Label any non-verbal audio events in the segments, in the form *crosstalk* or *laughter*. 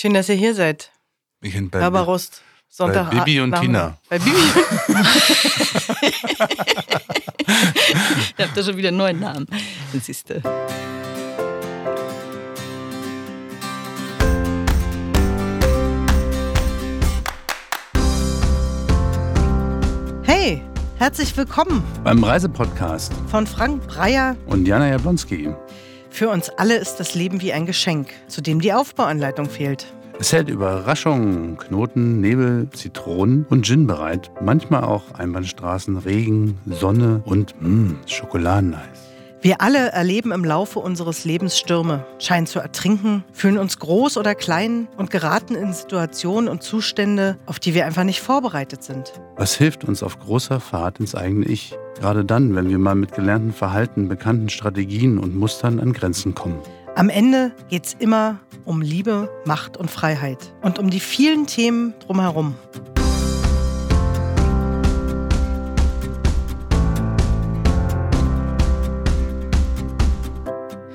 Schön, dass ihr hier seid. Ich bin bei, Barbarost. Sonntag. bei Bibi und Nachmittag. Tina. Bei Bibi. Ihr habt ja schon wieder einen neuen Namen. Das siehst du. Hey, herzlich willkommen Beim Reisepodcast von Frank Breyer. und Jana Jablonski. Für uns alle ist das Leben wie ein Geschenk, zu dem die Aufbauanleitung fehlt. Es hält Überraschungen, Knoten, Nebel, Zitronen und Gin bereit. Manchmal auch Einbahnstraßen, Regen, Sonne und mh, Schokoladeneis. Wir alle erleben im Laufe unseres Lebens Stürme, scheinen zu ertrinken, fühlen uns groß oder klein und geraten in Situationen und Zustände, auf die wir einfach nicht vorbereitet sind. Was hilft uns auf großer Fahrt ins eigene Ich? Gerade dann, wenn wir mal mit gelernten Verhalten, bekannten Strategien und Mustern an Grenzen kommen. Am Ende geht's immer um Liebe, Macht und Freiheit und um die vielen Themen drumherum.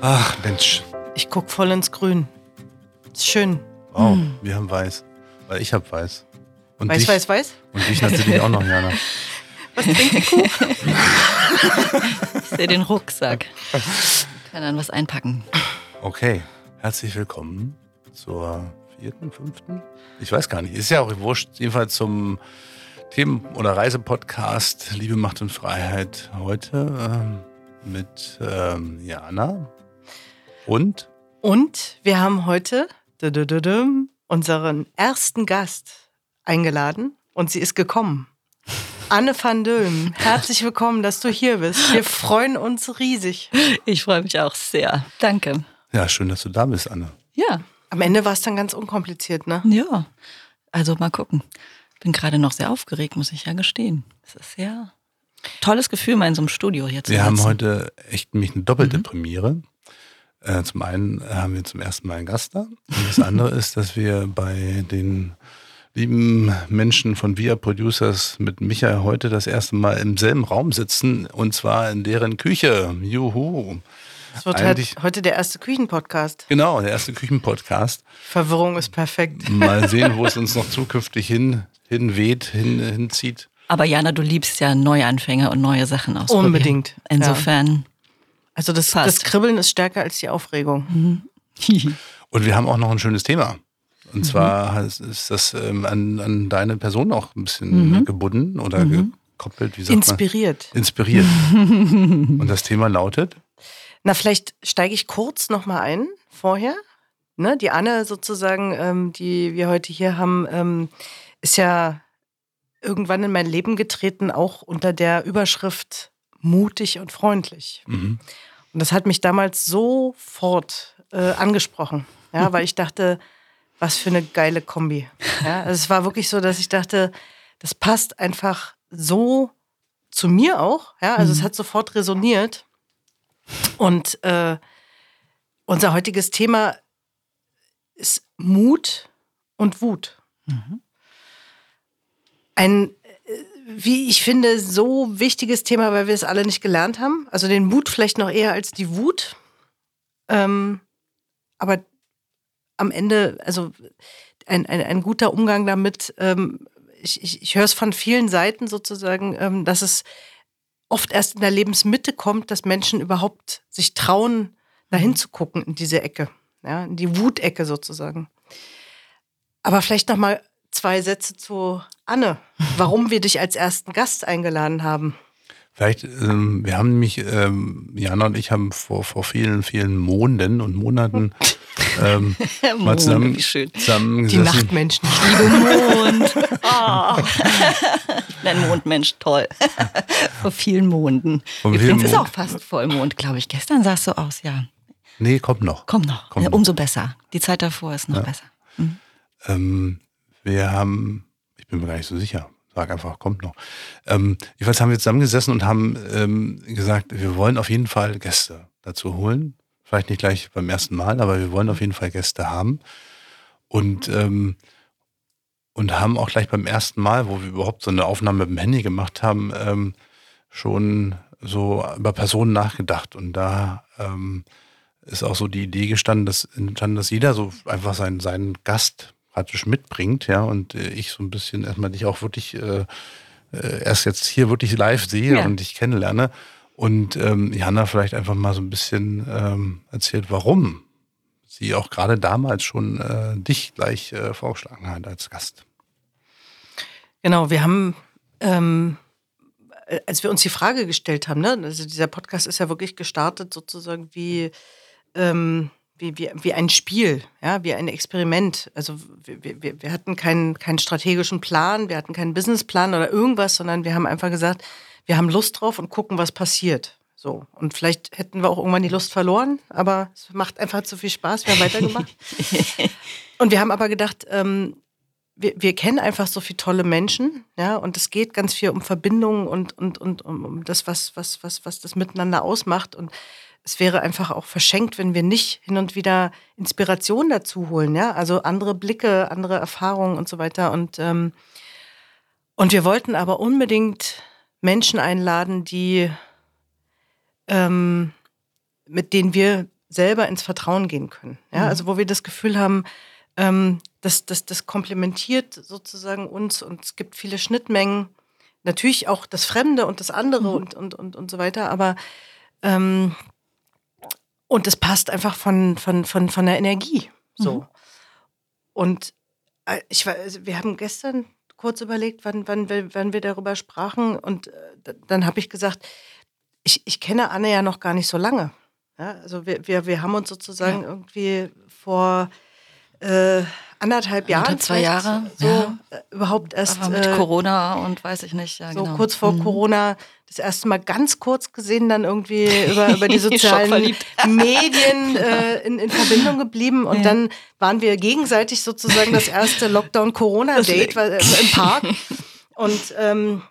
Ach Mensch, Ich guck voll ins Grün. Ist schön. wow, wir haben weiß. Weil ich habe weiß. Und Weiß, dich, weiß, weiß. Und dich natürlich auch noch, Jana. *laughs* Was trinkt die Kuh? Ich sehe den Rucksack. Kann dann was einpacken. Okay, herzlich willkommen zur vierten, fünften? Ich weiß gar nicht. Ist ja auch wurscht. Jedenfalls zum Themen- oder Reisepodcast Liebe, Macht und Freiheit heute ähm, mit ähm, Jana und Und wir haben heute unseren ersten Gast eingeladen und sie ist gekommen. Anne van Döhm, herzlich willkommen, dass du hier bist. Wir freuen uns riesig. Ich freue mich auch sehr. Danke. ja, schön, dass du da bist, Anne. Ja, Am Ende war es dann ganz unkompliziert, ne? ja. Also mal gucken. Bin gerade noch sehr aufgeregt, muss ich ja gestehen. Es ist sehr tolles Gefühl, mal in so einem Studio hier zu Wir haben sitzen. heute echt nämlich eine doppelte Premiere. Äh, zum einen haben wir zum ersten Mal einen Gast da. Und das andere ist, dass wir bei den lieben Menschen von Via Producers mit Michael heute das erste Mal im selben Raum sitzen und zwar in deren Küche. Juhu. Es wird Eigentlich- halt heute der erste Küchenpodcast. Genau, der erste Küchenpodcast. Verwirrung ist perfekt. Mal *laughs* sehen, wo es uns noch zukünftig hin, hinweht, hin, hinzieht. Aber Jana, du liebst ja Neuanfänge und neue Sachen ausprobieren. Unbedingt, ja. Also das, das Kribbeln ist stärker als die Aufregung. *laughs* Und wir haben auch noch ein schönes Thema. Und zwar ist das ähm, an, an deine Person auch ein bisschen gebunden oder gekoppelt, wie sagt Inspiriert. man? Inspiriert. *laughs* Und das Thema lautet? Na, vielleicht steige ich kurz nochmal ein vorher. Ne, die Anne sozusagen, ähm, die wir heute hier haben, ähm, ist ja irgendwann in mein Leben getreten, auch unter der Überschrift mutig und freundlich. Mhm. Und das hat mich damals sofort äh, angesprochen, ja, *laughs* weil ich dachte, was für eine geile Kombi. Ja, also es war wirklich so, dass ich dachte, das passt einfach so zu mir auch. Ja, also es hat sofort resoniert. Und äh, unser heutiges Thema ist Mut und Wut. Ein, äh, wie ich finde, so wichtiges Thema, weil wir es alle nicht gelernt haben. Also den Mut vielleicht noch eher als die Wut. Ähm, aber am Ende, also ein, ein, ein guter Umgang damit, ähm, ich, ich, ich höre es von vielen Seiten sozusagen, ähm, dass es oft erst in der Lebensmitte kommt, dass Menschen überhaupt sich trauen, dahin zu gucken in diese Ecke, ja, in die Wutecke sozusagen. Aber vielleicht noch mal zwei Sätze zu Anne, warum wir dich als ersten Gast eingeladen haben. Vielleicht, ähm, wir haben nämlich, ähm, Jana und ich haben vor, vor vielen, vielen Monden und Monaten *laughs* ähm, mal Mond, zusammen, wie schön. Die zusammengesessen. Nachtmenschen. *laughs* Mond. Oh. Nein, Mondmensch, toll. *laughs* Vor vielen Monden. Vor Übrigens vielen ist Mond. auch fast Vollmond, glaube ich. Gestern sah es so aus, ja. Nee, kommt noch. Komm noch. Kommt Ja, noch. umso besser. Die Zeit davor ist noch besser. Ähm, wir haben, ich bin mir gar nicht so sicher, sag einfach, kommt noch. Ähm, jedenfalls haben wir zusammengesessen und haben ähm, gesagt, wir wollen auf jeden Fall Gäste dazu holen. Vielleicht nicht gleich beim ersten Mal, aber wir wollen auf jeden Fall Gäste haben. Und, ähm, und haben auch gleich beim ersten Mal, wo wir überhaupt so eine Aufnahme mit dem Handy gemacht haben, ähm, schon so über Personen nachgedacht. Und da ähm, ist auch so die Idee gestanden, dass, entstanden, dass jeder so einfach seinen, seinen Gast praktisch mitbringt, ja, und äh, ich so ein bisschen erstmal dich auch wirklich äh, äh, erst jetzt hier wirklich live sehe Ja. und dich kennenlerne. Und ähm, Jana vielleicht einfach mal so ein bisschen ähm, erzählt, warum sie auch gerade damals schon äh, dich gleich äh, vorgeschlagen hat als Gast. Genau, wir haben, ähm, äh, als wir uns die Frage gestellt haben, ne, also dieser Podcast ist ja wirklich gestartet sozusagen wie, ähm, wie, wie, wie ein Spiel, ja, wie ein Experiment. Also wir, wir, wir hatten keinen, keinen strategischen Plan, wir hatten keinen Businessplan oder irgendwas, sondern wir haben einfach gesagt, wir haben Lust drauf und gucken, was passiert. So. Und vielleicht hätten wir auch irgendwann die Lust verloren, aber es macht einfach zu viel Spaß, wir haben weitergemacht. *laughs* und wir haben aber gedacht, ähm, wir, wir kennen einfach so viele tolle Menschen, ja, und es geht ganz viel um Verbindungen und, und, und um, um das, was, was, was, was das miteinander ausmacht. Und es wäre einfach auch verschenkt, wenn wir nicht hin und wieder Inspiration dazu holen, ja, also andere Blicke, andere Erfahrungen und so weiter. Und, ähm, und wir wollten aber unbedingt Menschen einladen, die ähm, mit denen wir selber ins Vertrauen gehen können. Ja, also wo wir das Gefühl haben, ähm, das, das, das komplementiert sozusagen uns und es gibt viele Schnittmengen. Natürlich auch das Fremde und das andere und, und, und, und so weiter, aber ähm, und es passt einfach von, von, von, von der Energie. So. Und äh, ich also wir haben gestern kurz überlegt, wann, wann, wir, wann wir darüber sprachen. Und äh, dann habe ich gesagt, ich, ich kenne Anne ja noch gar nicht so lange. Ja, also wir, wir, wir haben uns sozusagen Ja. irgendwie vor äh, anderthalb Jahren, Anderthalb, zwei Jahre, so ja. äh, überhaupt erst Aber mit äh, Corona und weiß ich nicht, ja, so genau. kurz vor Mhm. Corona das erste Mal ganz kurz gesehen, dann irgendwie *laughs* über, über die *laughs* sozialen. *laughs* Medien äh, in, in Verbindung geblieben und Ja. dann waren wir gegenseitig sozusagen das erste Lockdown-Corona-Date äh, im Park und ähm,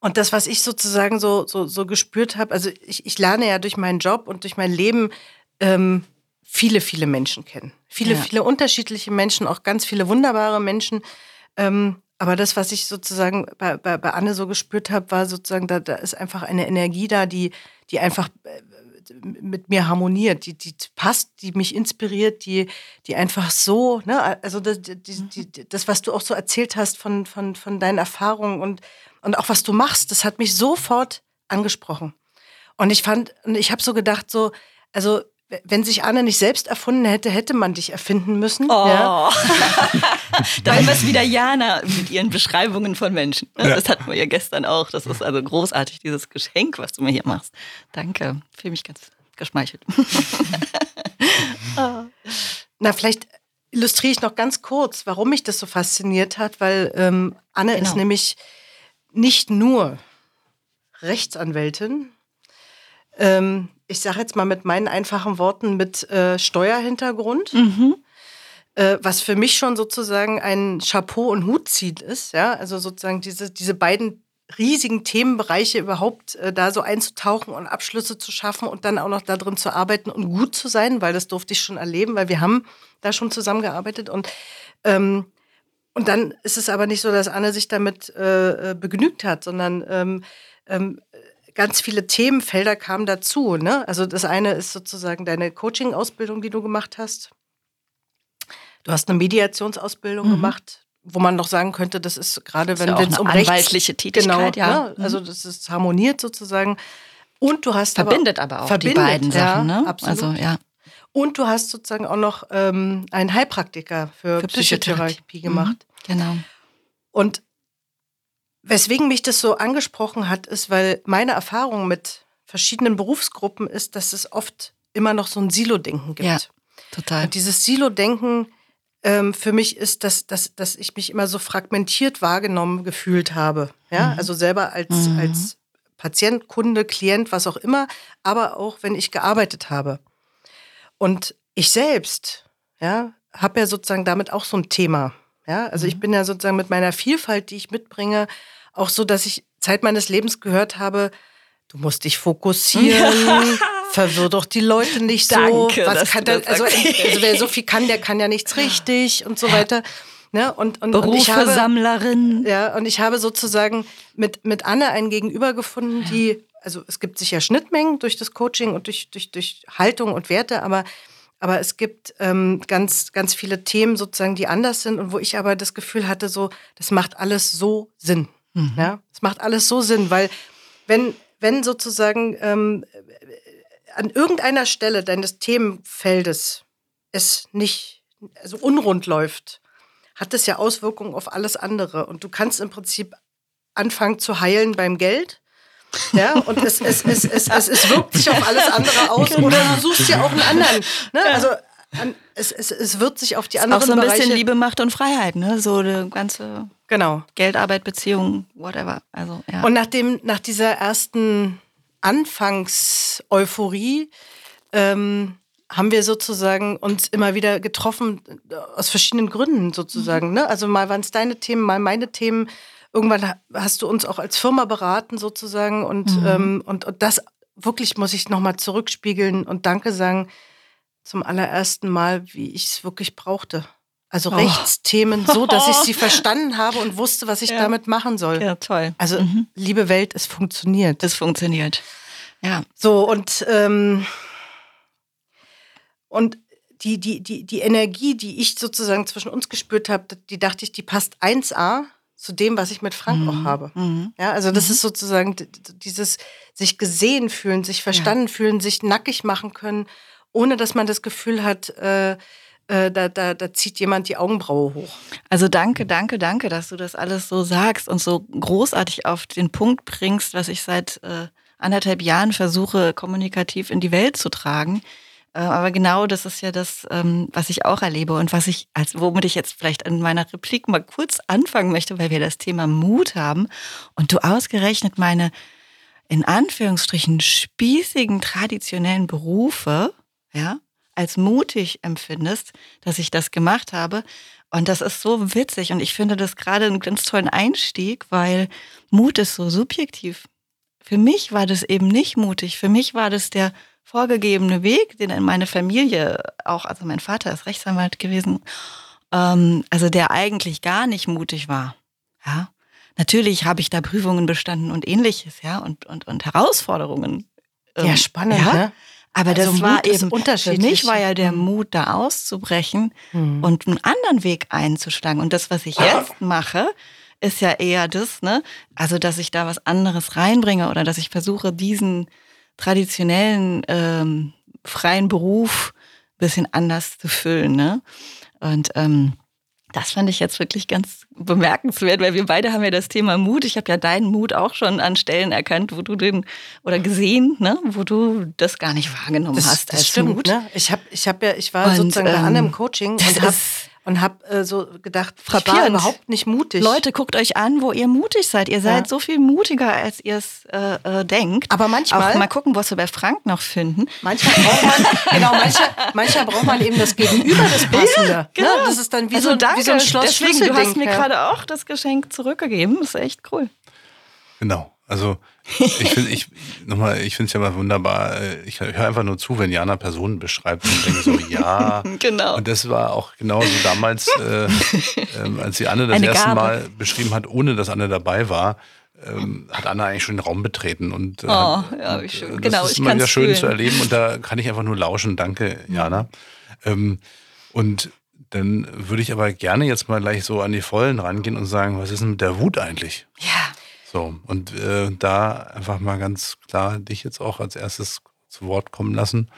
und das, was ich sozusagen so, so, so gespürt habe, also ich, ich lerne ja durch meinen Job und durch mein Leben ähm, viele, viele Menschen kennen. Viele, Ja. viele unterschiedliche Menschen, auch ganz viele wunderbare Menschen. Ähm, aber das, was ich sozusagen bei, bei, bei Anne so gespürt habe, war sozusagen, da, da ist einfach eine Energie da, die, die einfach äh, mit mir harmoniert, die, die passt, die mich inspiriert, die, die einfach so, ne, also das, die, die, das, was du auch so erzählt hast von, von, von deinen Erfahrungen und, und auch was du machst, das hat mich sofort angesprochen. Und ich fand, und ich habe so gedacht, so, also wenn sich Anne nicht selbst erfunden hätte, hätte man dich erfinden müssen. Oh. Ja? *laughs* da haben wir es wieder Jana mit ihren Beschreibungen von Menschen. ne? Das hatten wir ja gestern auch. Das ist also großartig, dieses Geschenk, was du mir hier machst. Danke. Fühle mich ganz geschmeichelt. *laughs* Na, vielleicht illustriere ich noch ganz kurz, warum mich das so fasziniert hat, weil ähm, Anne Genau. ist nämlich nicht nur Rechtsanwältin, ähm, ich sage jetzt mal mit meinen einfachen Worten, mit äh, Steuerhintergrund, äh, was für mich schon sozusagen ein Chapeau- und Hutziel ist. Ja? Also sozusagen diese, diese beiden riesigen Themenbereiche überhaupt äh, da so einzutauchen und Abschlüsse zu schaffen und dann auch noch da drin zu arbeiten und gut zu sein, weil das durfte ich schon erleben, weil wir haben da schon zusammengearbeitet und ähm, und dann ist es aber nicht so, dass Anne sich damit äh, äh, begnügt hat, sondern ähm, ähm, ganz viele Themenfelder kamen dazu. Ne? Also das eine ist sozusagen deine Coaching-Ausbildung, die du gemacht hast. Du hast eine Mediationsausbildung gemacht, wo man noch sagen könnte, das ist gerade, wenn ja es eine um Rechts- anwaltliche Tätigkeit, genau, ja. Ne? Also das ist harmoniert sozusagen. Und du hast Verbindet aber, aber auch verbindet, die beiden Sachen, ja, ne? Absolut. Also ja. Und du hast sozusagen auch noch ähm, einen Heilpraktiker für, Für Psychotherapie Psychotherapie. gemacht. Genau. Und weswegen mich das so angesprochen hat, ist, weil meine Erfahrung mit verschiedenen Berufsgruppen ist, dass es oft immer noch so ein Silo-Denken gibt. Ja. Total. Und dieses Silo-Denken ähm, für mich ist, dass, dass, dass ich mich immer so fragmentiert wahrgenommen gefühlt habe. Ja, also selber als, Mhm. als Patient, Kunde, Klient, was auch immer, aber auch wenn ich gearbeitet habe. Und ich selbst, ja, habe ja sozusagen damit auch so ein Thema. Ja, also ich bin ja sozusagen mit meiner Vielfalt, die ich mitbringe, auch so, dass ich Zeit meines Lebens gehört habe, du musst dich fokussieren, *laughs* verwirr doch die Leute nicht so. Danke, Was dass kann der, also, also wer so viel kann, der kann ja nichts richtig und so weiter. Ne? Und, und, und Beruf ich für habe, Sammlerin. ja, und ich habe sozusagen mit, mit Anne einen Gegenüber gefunden, die also es gibt sicher Schnittmengen durch das Coaching und durch, durch, durch Haltung und Werte, aber, aber es gibt ähm, ganz, ganz viele Themen sozusagen, die anders sind und wo ich aber das Gefühl hatte, so, das macht alles so Sinn. Mhm. Ja, es macht alles so Sinn, weil wenn, wenn sozusagen ähm, an irgendeiner Stelle deines Themenfeldes es nicht, also unrund läuft, hat das ja Auswirkungen auf alles andere. Und du kannst im Prinzip anfangen zu heilen beim Geld. Ja, und es, es, es, es, es, es wirkt sich auf alles andere aus. Genau. Oder du suchst dir auch einen anderen. Ne? Also an, es, es, es wird sich auf die anderen Auch so ein Bereiche bisschen Liebe, Macht und Freiheit, ne? So eine ganze genau. Geldarbeit, Beziehung, whatever. Also, ja. Und nach, dem, nach dieser ersten Anfangs-Euphorie ähm, haben wir sozusagen uns immer wieder getroffen äh, aus verschiedenen Gründen sozusagen. Ne? Also mal waren es deine Themen, mal meine Themen. Irgendwann hast du uns auch als Firma beraten sozusagen und, mhm. ähm, und, und das wirklich muss ich nochmal zurückspiegeln und Danke sagen zum allerersten Mal, wie ich es wirklich brauchte. Also oh. Rechtsthemen so, dass ich sie *laughs* verstanden habe und wusste, was ich ja. damit machen soll. Ja, toll. Also, mhm. liebe Welt, es funktioniert. Es funktioniert. Ja. So, und ähm, und die, die, die, die Energie, die ich sozusagen zwischen uns gespürt habe, die dachte ich, die passt 1A zu dem, was ich mit Frank mhm. auch habe. Mhm. Ja, also das mhm. ist sozusagen dieses sich gesehen fühlen, sich verstanden ja. fühlen, sich nackig machen können, ohne dass man das Gefühl hat, äh, äh, da, da, da zieht jemand die Augenbraue hoch. Also danke, danke, danke, dass du das alles so sagst und so großartig auf den Punkt bringst, was ich seit äh, anderthalb Jahren versuche, kommunikativ in die Welt zu tragen. Äh, aber genau das ist ja das, ähm, was ich auch erlebe und was ich, als womit ich jetzt vielleicht in meiner Replik mal kurz anfangen möchte, weil wir das Thema Mut haben und du ausgerechnet meine in Anführungsstrichen spießigen traditionellen Berufe, ja, als mutig empfindest, dass ich das gemacht habe. Und das ist so witzig und ich finde das gerade einen ganz tollen Einstieg, weil Mut ist so subjektiv. Für mich war das eben nicht mutig. Für mich war das der vorgegebene Weg, den meine Familie auch, also mein Vater ist Rechtsanwalt gewesen, ähm, also der eigentlich gar nicht mutig war. Ja, natürlich habe ich da Prüfungen bestanden und ähnliches, ja, und, und, und Herausforderungen. Ähm, ja, spannend, ja? ne? Aber also das Mut war eben unterschiedlich. Für mich war ja der mhm. Mut, da auszubrechen mhm. und einen anderen Weg einzuschlagen. Und das, was ich jetzt *laughs* mache, ist ja eher das, ne? Also, dass ich da was anderes reinbringe oder dass ich versuche, diesen traditionellen ähm, freien Beruf ein bisschen anders zu füllen. Ne? Und ähm, das fand ich jetzt wirklich ganz bemerkenswert, weil wir beide haben ja das Thema Mut. Ich habe ja deinen Mut auch schon an Stellen erkannt, wo du den oder gesehen, ne, wo du das gar nicht wahrgenommen das, hast das als stimmt, Mut. Ne? Ich habe, ich habe ja, ich war und, sozusagen ähm, bei Anne im Coaching und habe und habe äh, so gedacht, Frappierend. ich war überhaupt nicht mutig. Leute, guckt euch an, wo ihr mutig seid. Ihr seid ja. so viel mutiger, als ihr es äh, äh, denkt. Aber manchmal. Auch mal gucken, was wir bei Frank noch finden. Manchmal braucht man, *laughs* genau, manchmal, manchmal braucht man eben das Gegenüber, das Passende. Ja, genau. Ne? Das ist dann wie, also so, danke. wie so ein Schloss Deswegen, Du hast mir ja. gerade auch das Geschenk zurückgegeben. Das ist echt cool. Genau. Also ich finde ich nochmal, ich finde es ja mal wunderbar. Äh, ich höre einfach nur zu, wenn Jana Personen beschreibt und denke so, ja. *laughs* genau. Und das war auch genauso damals, äh, äh, als sie Anne das Eine erste Gabe. Mal beschrieben hat, ohne dass Anne dabei war. Ähm, hat Anna eigentlich schon den Raum betreten und, äh, oh, ja, wie schön. das genau, ist immer wieder schön fühlen. zu erleben und da kann ich einfach nur lauschen. Danke, Jana. Ähm, und dann würde ich aber gerne jetzt mal gleich so an die Vollen rangehen und sagen, was ist denn mit der Wut eigentlich? Ja. So, und äh, da einfach mal ganz klar dich jetzt auch als erstes zu Wort kommen lassen.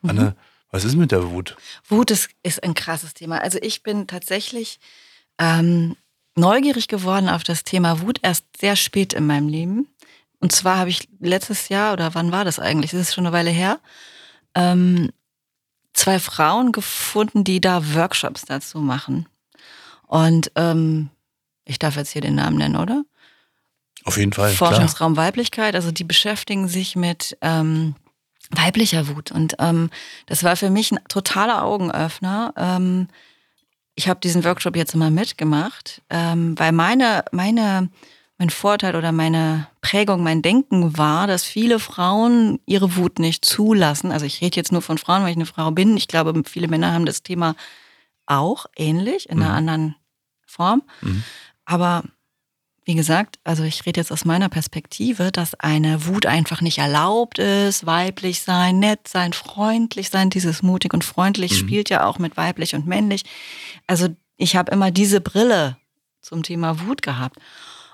Mhm. Anne, was ist mit der Wut? Wut ist, ist ein krasses Thema. Also ich bin tatsächlich ähm, neugierig geworden auf das Thema Wut erst sehr spät in meinem Leben. Und zwar habe ich letztes Jahr, oder wann war das eigentlich? Das ist schon eine Weile her, ähm, zwei Frauen gefunden, die da Workshops dazu machen. Und ähm, ich darf jetzt hier den Namen nennen, oder? Auf jeden Fall. Forschungsraum klar. Weiblichkeit, also die beschäftigen sich mit ähm, weiblicher Wut. Und ähm, das war für mich ein totaler Augenöffner. Ähm, ich habe diesen Workshop jetzt mal mitgemacht, ähm, weil meine, meine, mein Vorteil oder meine Prägung, mein Denken war, dass viele Frauen ihre Wut nicht zulassen. Also ich rede jetzt nur von Frauen, weil ich eine Frau bin. Ich glaube, viele Männer haben das Thema auch ähnlich, in einer mhm. anderen Form. Mhm. Aber wie gesagt, also ich rede jetzt aus meiner Perspektive, dass eine Wut einfach nicht erlaubt ist, weiblich sein, nett sein, freundlich sein, dieses mutig und freundlich mhm. spielt ja auch mit weiblich und männlich. Also ich habe immer diese Brille zum Thema Wut gehabt,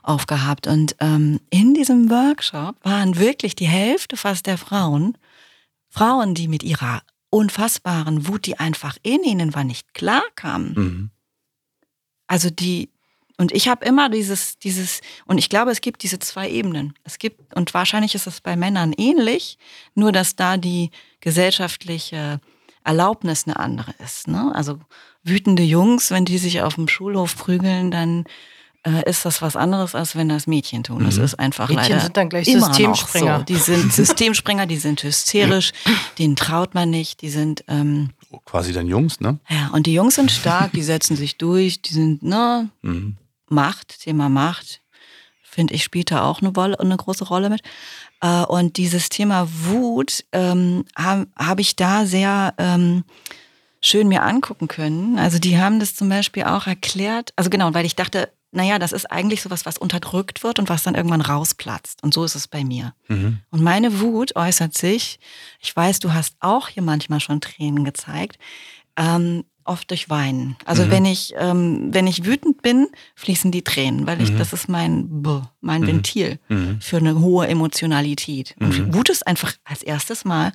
aufgehabt. Und ähm, in diesem Workshop waren wirklich die Hälfte fast der Frauen, Frauen, die mit ihrer unfassbaren Wut, die einfach in ihnen war, nicht klar kamen. Mhm. Also die, und ich habe immer dieses, dieses, und ich glaube, es gibt diese zwei Ebenen. Es gibt, und wahrscheinlich ist es bei Männern ähnlich, nur dass da die gesellschaftliche Erlaubnis eine andere ist. Ne? Also wütende Jungs, wenn die sich auf dem Schulhof prügeln, dann äh, ist das was anderes, als wenn das Mädchen tun. Das mhm. ist einfach Mädchen leider sind dann gleich Systemspringer. So. Die sind *laughs* Systemspringer, die sind hysterisch, denen traut man nicht, die sind ähm, quasi dann Jungs, ne? Ja, und die Jungs sind stark, die setzen sich durch, die sind, ne, mhm. Macht, Thema Macht, finde ich, spielt da auch eine, Wolle, eine große Rolle mit. Äh, und dieses Thema Wut ähm, habe hab ich da sehr ähm, schön mir angucken können. Also die haben das zum Beispiel auch erklärt, also genau, weil ich dachte, naja, das ist eigentlich sowas, was unterdrückt wird und was dann irgendwann rausplatzt. Und so ist es bei mir. Mhm. Und meine Wut äußert sich, ich weiß, du hast auch hier manchmal schon Tränen gezeigt, ähm, oft durch Weinen. Also mhm. wenn ich ähm, wenn ich wütend bin, fließen die Tränen, weil ich mhm. das ist mein mein mhm. Ventil mhm. für eine hohe Emotionalität. Und mhm. Wut ist einfach als erstes Mal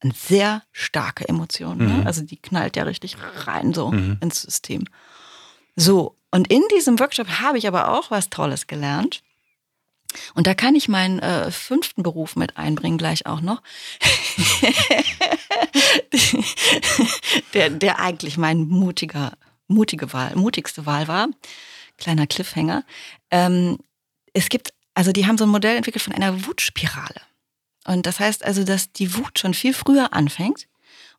eine sehr starke Emotion. Ne? Also die knallt ja richtig rein so ins System. So und in diesem Workshop habe ich aber auch was Tolles gelernt. Und da kann ich meinen äh, fünften Beruf mit einbringen, gleich auch noch. *laughs* der, der eigentlich mein mutiger, mutige Wahl, mutigste Wahl war. Kleiner Cliffhanger. Ähm, es gibt, also die haben so ein Modell entwickelt von einer Wutspirale. Und das heißt also, dass die Wut schon viel früher anfängt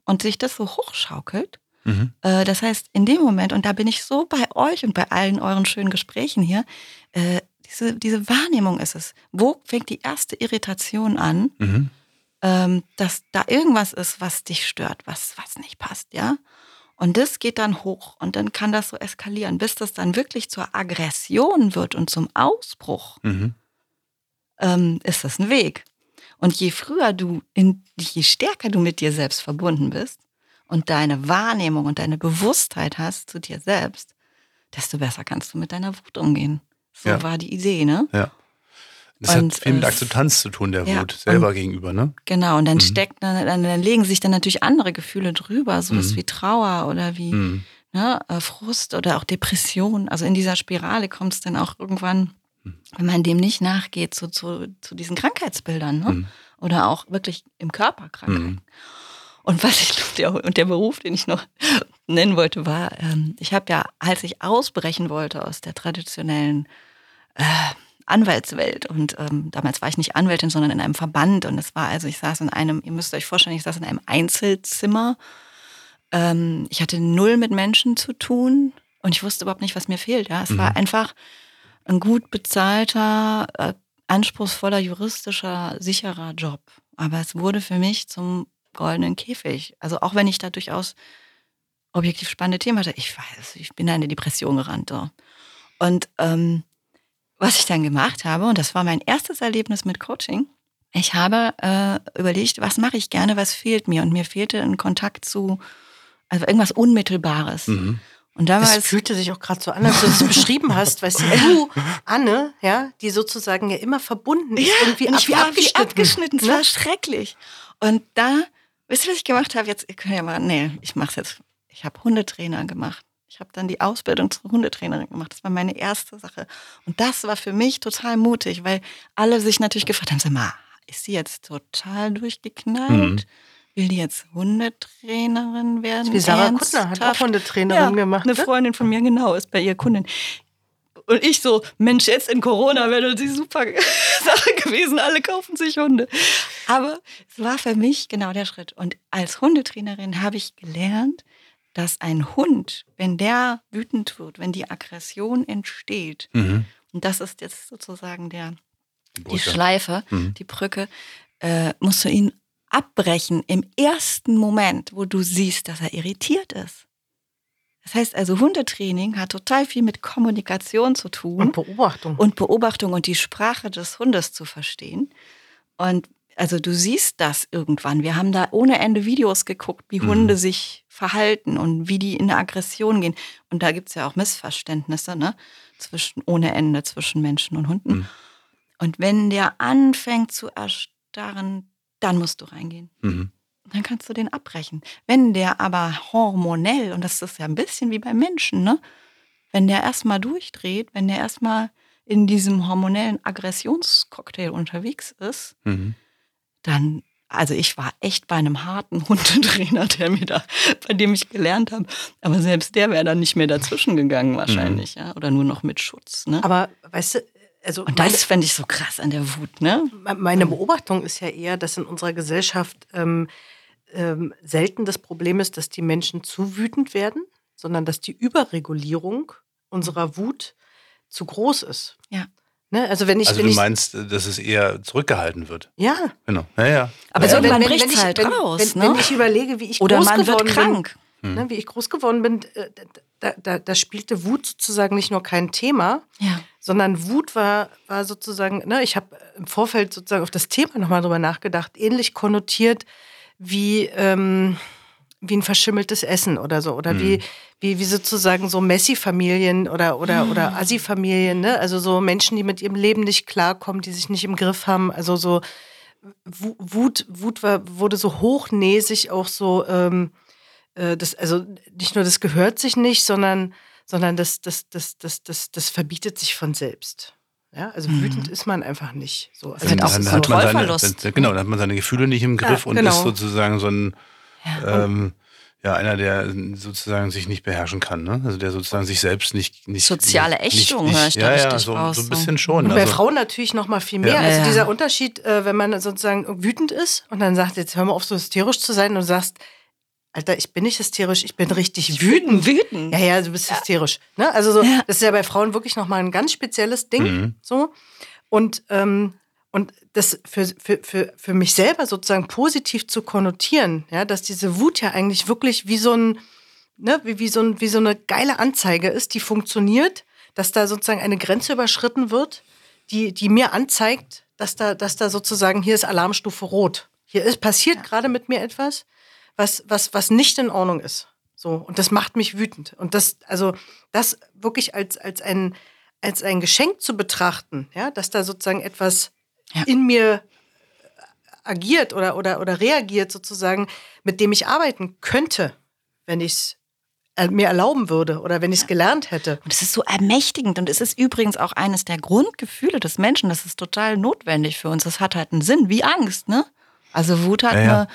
und sich das so hochschaukelt. Mhm. Äh, das heißt, in dem Moment, und da bin ich so bei euch und bei allen euren schönen Gesprächen hier, äh, diese, diese Wahrnehmung ist es. Wo fängt die erste Irritation an, mhm. ähm, dass da irgendwas ist, was dich stört, was, was nicht passt, ja? Und das geht dann hoch und dann kann das so eskalieren, bis das dann wirklich zur Aggression wird und zum Ausbruch. Mhm. Ähm, ist das ein Weg. Und je früher du, in, je stärker du mit dir selbst verbunden bist und deine Wahrnehmung und deine Bewusstheit hast zu dir selbst, desto besser kannst du mit deiner Wut umgehen. So ja. war die Idee, ne? Ja. Das und, hat viel mit Akzeptanz zu tun, der ja, Wut selber gegenüber, ne? Genau, und dann mhm. steckt, dann, dann, legen sich dann natürlich andere Gefühle drüber, sowas mhm. wie Trauer oder wie mhm. ne, äh, Frust oder auch Depression. Also in dieser Spirale kommt es dann auch irgendwann, mhm. wenn man dem nicht nachgeht, zu, zu, zu diesen Krankheitsbildern, ne? Mhm. Oder auch wirklich im Körper Krankheiten. Mhm. Und was ich der, und der Beruf, den ich noch *laughs* nennen wollte, war, ähm, ich habe ja, als ich ausbrechen wollte aus der traditionellen äh, Anwaltswelt und ähm, damals war ich nicht Anwältin, sondern in einem Verband und es war also, ich saß in einem, ihr müsst euch vorstellen, ich saß in einem Einzelzimmer. Ähm, ich hatte null mit Menschen zu tun und ich wusste überhaupt nicht, was mir fehlt. Ja, es mhm. war einfach ein gut bezahlter, äh, anspruchsvoller, juristischer, sicherer Job. Aber es wurde für mich zum goldenen Käfig. Also auch wenn ich da durchaus objektiv spannende Themen hatte, ich weiß, ich bin da in eine Depression gerannt. So. Und ähm, was ich dann gemacht habe, und das war mein erstes Erlebnis mit Coaching, ich habe äh, überlegt, was mache ich gerne, was fehlt mir? Und mir fehlte ein Kontakt zu, also irgendwas Unmittelbares. Mhm. Und damals das fühlte sich auch gerade so an, als du es beschrieben hast, weißt du, Anne, ja, die sozusagen ja immer verbunden ist, ja, irgendwie ab, ich war abgeschnitten. Wie abgeschnitten. Es ne? war schrecklich. Und da, wisst ihr, was ich gemacht habe? Jetzt, ihr könnt ja mal, nee, ich mach's jetzt. Ich habe Hundetrainer gemacht. Ich habe dann die Ausbildung zur Hundetrainerin gemacht. Das war meine erste Sache. Und das war für mich total mutig, weil alle sich natürlich gefragt haben, sag mal, ist sie jetzt total durchgeknallt? Mhm. Will die jetzt Hundetrainerin werden? Wie Sarah Ernsthaft? Kuttner hat auch Hundetrainerin ja, gemacht. Eine ne? Freundin von mir, genau, ist bei ihr Kundin. Und ich so, Mensch, jetzt in Corona wäre das die super *laughs* Sache gewesen. Alle kaufen sich Hunde. Aber es war für mich genau der Schritt. Und als Hundetrainerin habe ich gelernt, dass ein Hund, wenn der wütend wird, wenn die Aggression entsteht, mhm. und das ist jetzt sozusagen der, die, Schleife, mhm. die Brücke, äh, musst du ihn abbrechen im ersten Moment, wo du siehst, dass er irritiert ist. Das heißt also, Hundetraining hat total viel mit Kommunikation zu tun. Und Beobachtung. Und Beobachtung und die Sprache des Hundes zu verstehen. Und also du siehst das irgendwann. Wir haben da ohne Ende Videos geguckt, wie Hunde sich verhalten und wie die in eine Aggression gehen. Und da gibt es ja auch Missverständnisse, ne? Zwischen, ohne Ende zwischen Menschen und Hunden. Mhm. Und wenn der anfängt zu erstarren, dann musst du reingehen. Mhm. Dann kannst du den abbrechen. Wenn der aber hormonell, und das ist ja ein bisschen wie beim Menschen, ne? Wenn der erstmal durchdreht, wenn der erstmal in diesem hormonellen Aggressionscocktail unterwegs ist, Mhm. Dann, also ich war echt bei einem harten *laughs* Hundetrainer, der mir da, bei dem ich gelernt habe. Aber selbst der wäre dann nicht mehr dazwischen gegangen wahrscheinlich, ja. Oder nur noch mit Schutz. Ne? Aber weißt du, also Und das fände ich so krass an der Wut, ne? Me- Meine Beobachtung ist ja eher, dass in unserer Gesellschaft ähm, ähm, selten das Problem ist, dass die Menschen zu wütend werden, sondern dass die Überregulierung unserer Wut zu groß ist. Ja. Ne? Also wenn ich, Also wenn du ich, meinst, dass es eher zurückgehalten wird. ja. Genau. Ja, ja. Aber irgendwann wenn, wenn, bricht's wenn ich, halt wenn, raus, wenn, ne? wenn ich überlege, wie ich Oder groß man wird geworden krank. bin, ne, wie ich groß geworden bin, äh, da, da, da spielte Wut sozusagen nicht nur kein Thema, Ja. sondern Wut war, war sozusagen, ne, ich habe im Vorfeld sozusagen auf das Thema nochmal drüber nachgedacht, ähnlich konnotiert wie, ähm, wie ein verschimmeltes Essen oder so. Oder wie, wie, wie sozusagen so Messi-Familien oder, oder, oder Assi-Familien, ne? Also so Menschen, die mit ihrem Leben nicht klarkommen, die sich nicht im Griff haben. Also so Wu- Wut, Wut war, wurde so hochnäsig auch so, ähm, äh, das, also nicht nur das gehört sich nicht, sondern, sondern das, das, das, das, das, das verbietet sich von selbst. Ja, also wütend ist man einfach nicht. So, also auch das dann ist hat so, man seine, dann, genau, dann hat man seine Gefühle nicht im Griff Ja, und genau. ist sozusagen so ein Ja. ähm, ja, einer, der sozusagen sich nicht beherrschen kann, ne? Also der sozusagen sich selbst nicht, nicht Soziale nicht, Ächtung nicht, höre ich da ja, ja, so, raus, so ein so. bisschen schon. Und bei Also, Frauen natürlich noch mal viel mehr. Ja. Also Ja. dieser Unterschied, äh, wenn man sozusagen wütend ist und dann sagt, jetzt hör mal auf, so hysterisch zu sein und du sagst, Alter, ich bin nicht hysterisch, ich bin richtig wütend. Wütend. Ja, ja, du bist hysterisch. Ne? Also so, Ja. das ist ja bei Frauen wirklich noch mal ein ganz spezielles Ding. Mhm. So. Und, ähm, und das für, für, für, für mich selber sozusagen positiv zu konnotieren, ja, dass diese Wut ja eigentlich wirklich wie so ein, ne, wie, wie, so ein, wie so eine geile Anzeige ist, die funktioniert, dass da sozusagen eine Grenze überschritten wird, die, die mir anzeigt, dass da, dass da sozusagen hier ist Alarmstufe rot. Hier ist passiert gerade mit mir etwas, was, was, was nicht in Ordnung ist. So, und das macht mich wütend. Und das, also, das wirklich als, als ein, als ein Geschenk zu betrachten, ja, dass da sozusagen etwas Ja. in mir agiert oder, oder, oder reagiert sozusagen, mit dem ich arbeiten könnte, wenn ich es mir erlauben würde oder wenn ich es gelernt hätte. Und es ist so ermächtigend und es ist übrigens auch eines der Grundgefühle des Menschen. Das ist total notwendig für uns. Das hat halt einen Sinn, wie Angst, ne? Also Wut hat Ja, ja. eine,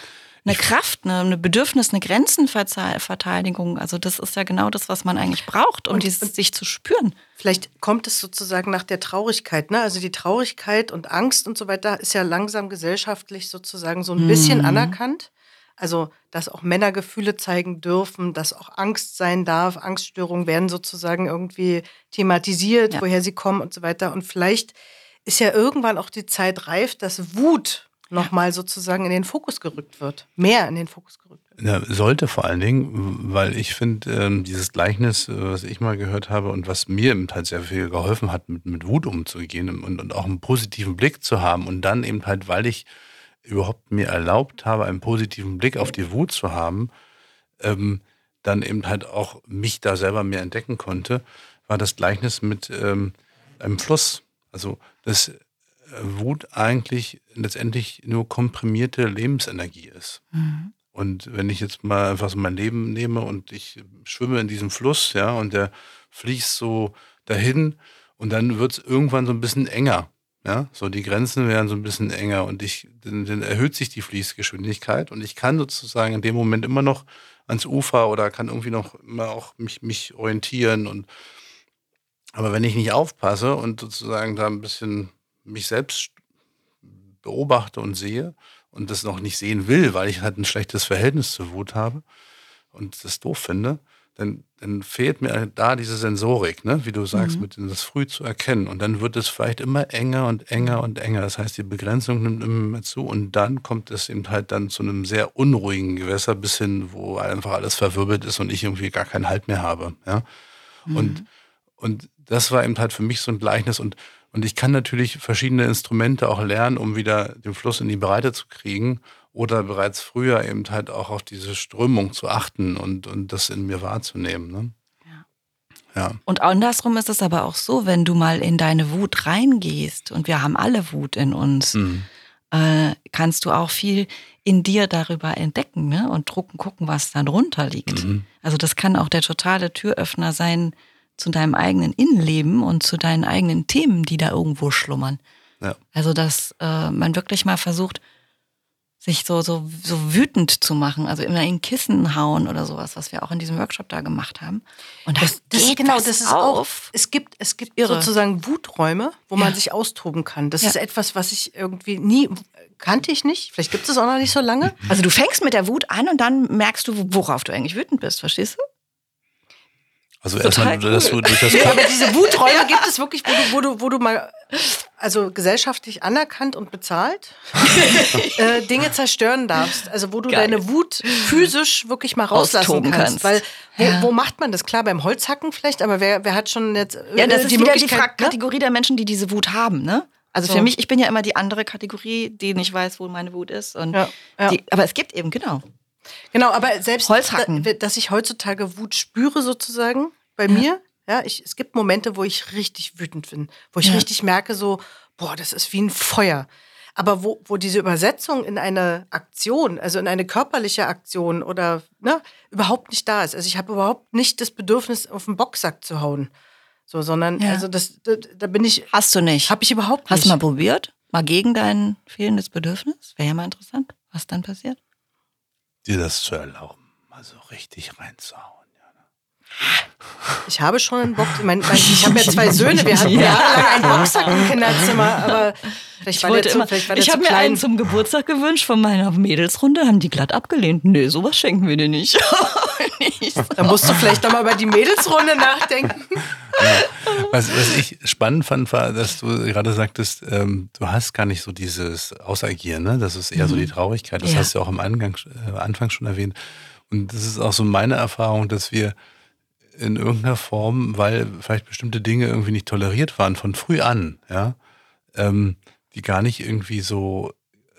eine Kraft, eine, eine Bedürfnis, eine Grenzenverteidigung. Also das ist ja genau das, was man eigentlich braucht, um Und- dieses, sich zu spüren. Vielleicht kommt es sozusagen nach der Traurigkeit. Ne? Also die Traurigkeit und Angst und so weiter ist ja langsam gesellschaftlich sozusagen so ein bisschen Mhm. anerkannt. Also, dass auch Männer Gefühle zeigen dürfen, dass auch Angst sein darf. Angststörungen werden sozusagen irgendwie thematisiert, Ja. woher sie kommen und so weiter. Und vielleicht ist ja irgendwann auch die Zeit reif, dass Wut nochmal sozusagen in den Fokus gerückt wird. Mehr in den Fokus gerückt wird. Sollte vor allen Dingen, weil ich finde, ähm, dieses Gleichnis, äh, was ich mal gehört habe und was mir eben halt sehr viel geholfen hat, mit, mit Wut umzugehen und, und auch einen positiven Blick zu haben und dann eben halt, weil ich überhaupt mir erlaubt habe, einen positiven Blick auf die Wut zu haben, ähm, dann eben halt auch mich da selber mehr entdecken konnte, war das Gleichnis mit ähm, einem Fluss. Also, dass äh, Wut eigentlich letztendlich nur komprimierte Lebensenergie ist. Und wenn ich jetzt mal einfach so mein Leben nehme und ich schwimme in diesem Fluss, ja, und der fließt so dahin und dann wird es irgendwann so ein bisschen enger. Ja, so die Grenzen werden so ein bisschen enger und ich, dann, dann erhöht sich die Fließgeschwindigkeit und ich kann sozusagen in dem Moment immer noch ans Ufer oder kann irgendwie noch immer auch mich, mich orientieren und aber wenn ich nicht aufpasse und sozusagen da ein bisschen mich selbst beobachte und sehe und das noch nicht sehen will, weil ich halt ein schlechtes Verhältnis zur Wut habe und das doof finde, dann, dann fehlt mir da diese Sensorik, ne? wie du sagst, mhm. mit das früh zu erkennen. Und dann wird es vielleicht immer enger und enger und enger. Das heißt, die Begrenzung nimmt immer mehr zu und dann kommt es eben halt dann zu einem sehr unruhigen Gewässer bis hin, wo einfach alles verwirbelt ist und ich irgendwie gar keinen Halt mehr habe. Ja? Mhm. Und, und das war eben halt für mich so ein Gleichnis und und ich kann natürlich verschiedene Instrumente auch lernen, um wieder den Fluss in die Breite zu kriegen oder bereits früher eben halt auch auf diese Strömung zu achten und, und das in mir wahrzunehmen. Ne? Ja. ja. Und andersrum ist es aber auch so, wenn du mal in deine Wut reingehst und wir haben alle Wut in uns, mhm. äh, kannst du auch viel in dir darüber entdecken ne? und drucken, gucken, was dann drunter liegt. Mhm. Also das kann auch der totale Türöffner sein, zu deinem eigenen Innenleben und zu deinen eigenen Themen, die da irgendwo schlummern. Ja. Also, dass äh, man wirklich mal versucht, sich so, so, so wütend zu machen, also immer in Kissen hauen oder sowas, was wir auch in diesem Workshop da gemacht haben. Und das, das geht genau, das ist auf. auch. Es gibt, es gibt Irre. sozusagen Wuträume, wo ja. man sich austoben kann. Das ja. ist etwas, was ich irgendwie nie kannte ich nicht. Vielleicht gibt es auch noch nicht so lange. Also du fängst mit der Wut an und dann merkst du, worauf du eigentlich wütend bist, verstehst du? Also erstmal, cool. dass du durch das *laughs* ja, aber diese Wuträume gibt es wirklich, wo du, wo du, wo du mal, also gesellschaftlich anerkannt und bezahlt, *laughs* äh, Dinge zerstören darfst. Also wo du Geil. deine Wut physisch wirklich mal rauslassen kannst. kannst. Weil wo, ja. wo, macht man das? Klar, beim Holzhacken vielleicht, aber wer, wer hat schon jetzt äh, Ja, das ist die wieder die ne? Kategorie der Menschen, die diese Wut haben, ne? Also so. für mich, ich bin ja immer die andere Kategorie, die nicht weiß, wo meine Wut ist. Und ja, ja. Die, aber es gibt eben, genau. Genau, aber selbst, Holzhacken. Da, dass ich heutzutage Wut spüre sozusagen bei ja. mir, ja, ich, es gibt Momente, wo ich richtig wütend bin, wo ich ja. richtig merke, so, boah, das ist wie ein Feuer. Aber wo, wo diese Übersetzung in eine Aktion, also in eine körperliche Aktion oder ne, überhaupt nicht da ist. Also ich habe überhaupt nicht das Bedürfnis, auf den Boxsack zu hauen. So, sondern, ja. also das, da, da, bin ich. Hast du nicht? Habe ich überhaupt nicht. Hast du mal probiert? Mal gegen dein fehlendes Bedürfnis? Wäre ja mal interessant, was dann passiert. Dir das zu erlauben, mal so richtig reinzuhauen. Ich habe schon einen Box. Ich, mein, ich habe ja zwei Söhne. Wir hatten *laughs* ja. jahrelang einen Boxsack im Kinderzimmer. Aber vielleicht war der zu, immer, vielleicht war Ich habe mir einen zum Geburtstag gewünscht von meiner Mädelsrunde. Haben die glatt abgelehnt. Nee, sowas schenken wir dir nicht. *laughs* da musst du vielleicht nochmal über die Mädelsrunde nachdenken. Ja. Was, was, ich spannend fand, war, dass du gerade sagtest, ähm, du hast gar nicht so dieses Ausagieren. Ne? Das ist eher mhm. so die Traurigkeit. Das ja. hast du auch am Angang, äh, Anfang schon erwähnt. Und das ist auch so meine Erfahrung, dass wir in irgendeiner Form, weil vielleicht bestimmte Dinge irgendwie nicht toleriert waren von früh an, ja, ähm, die gar nicht irgendwie so,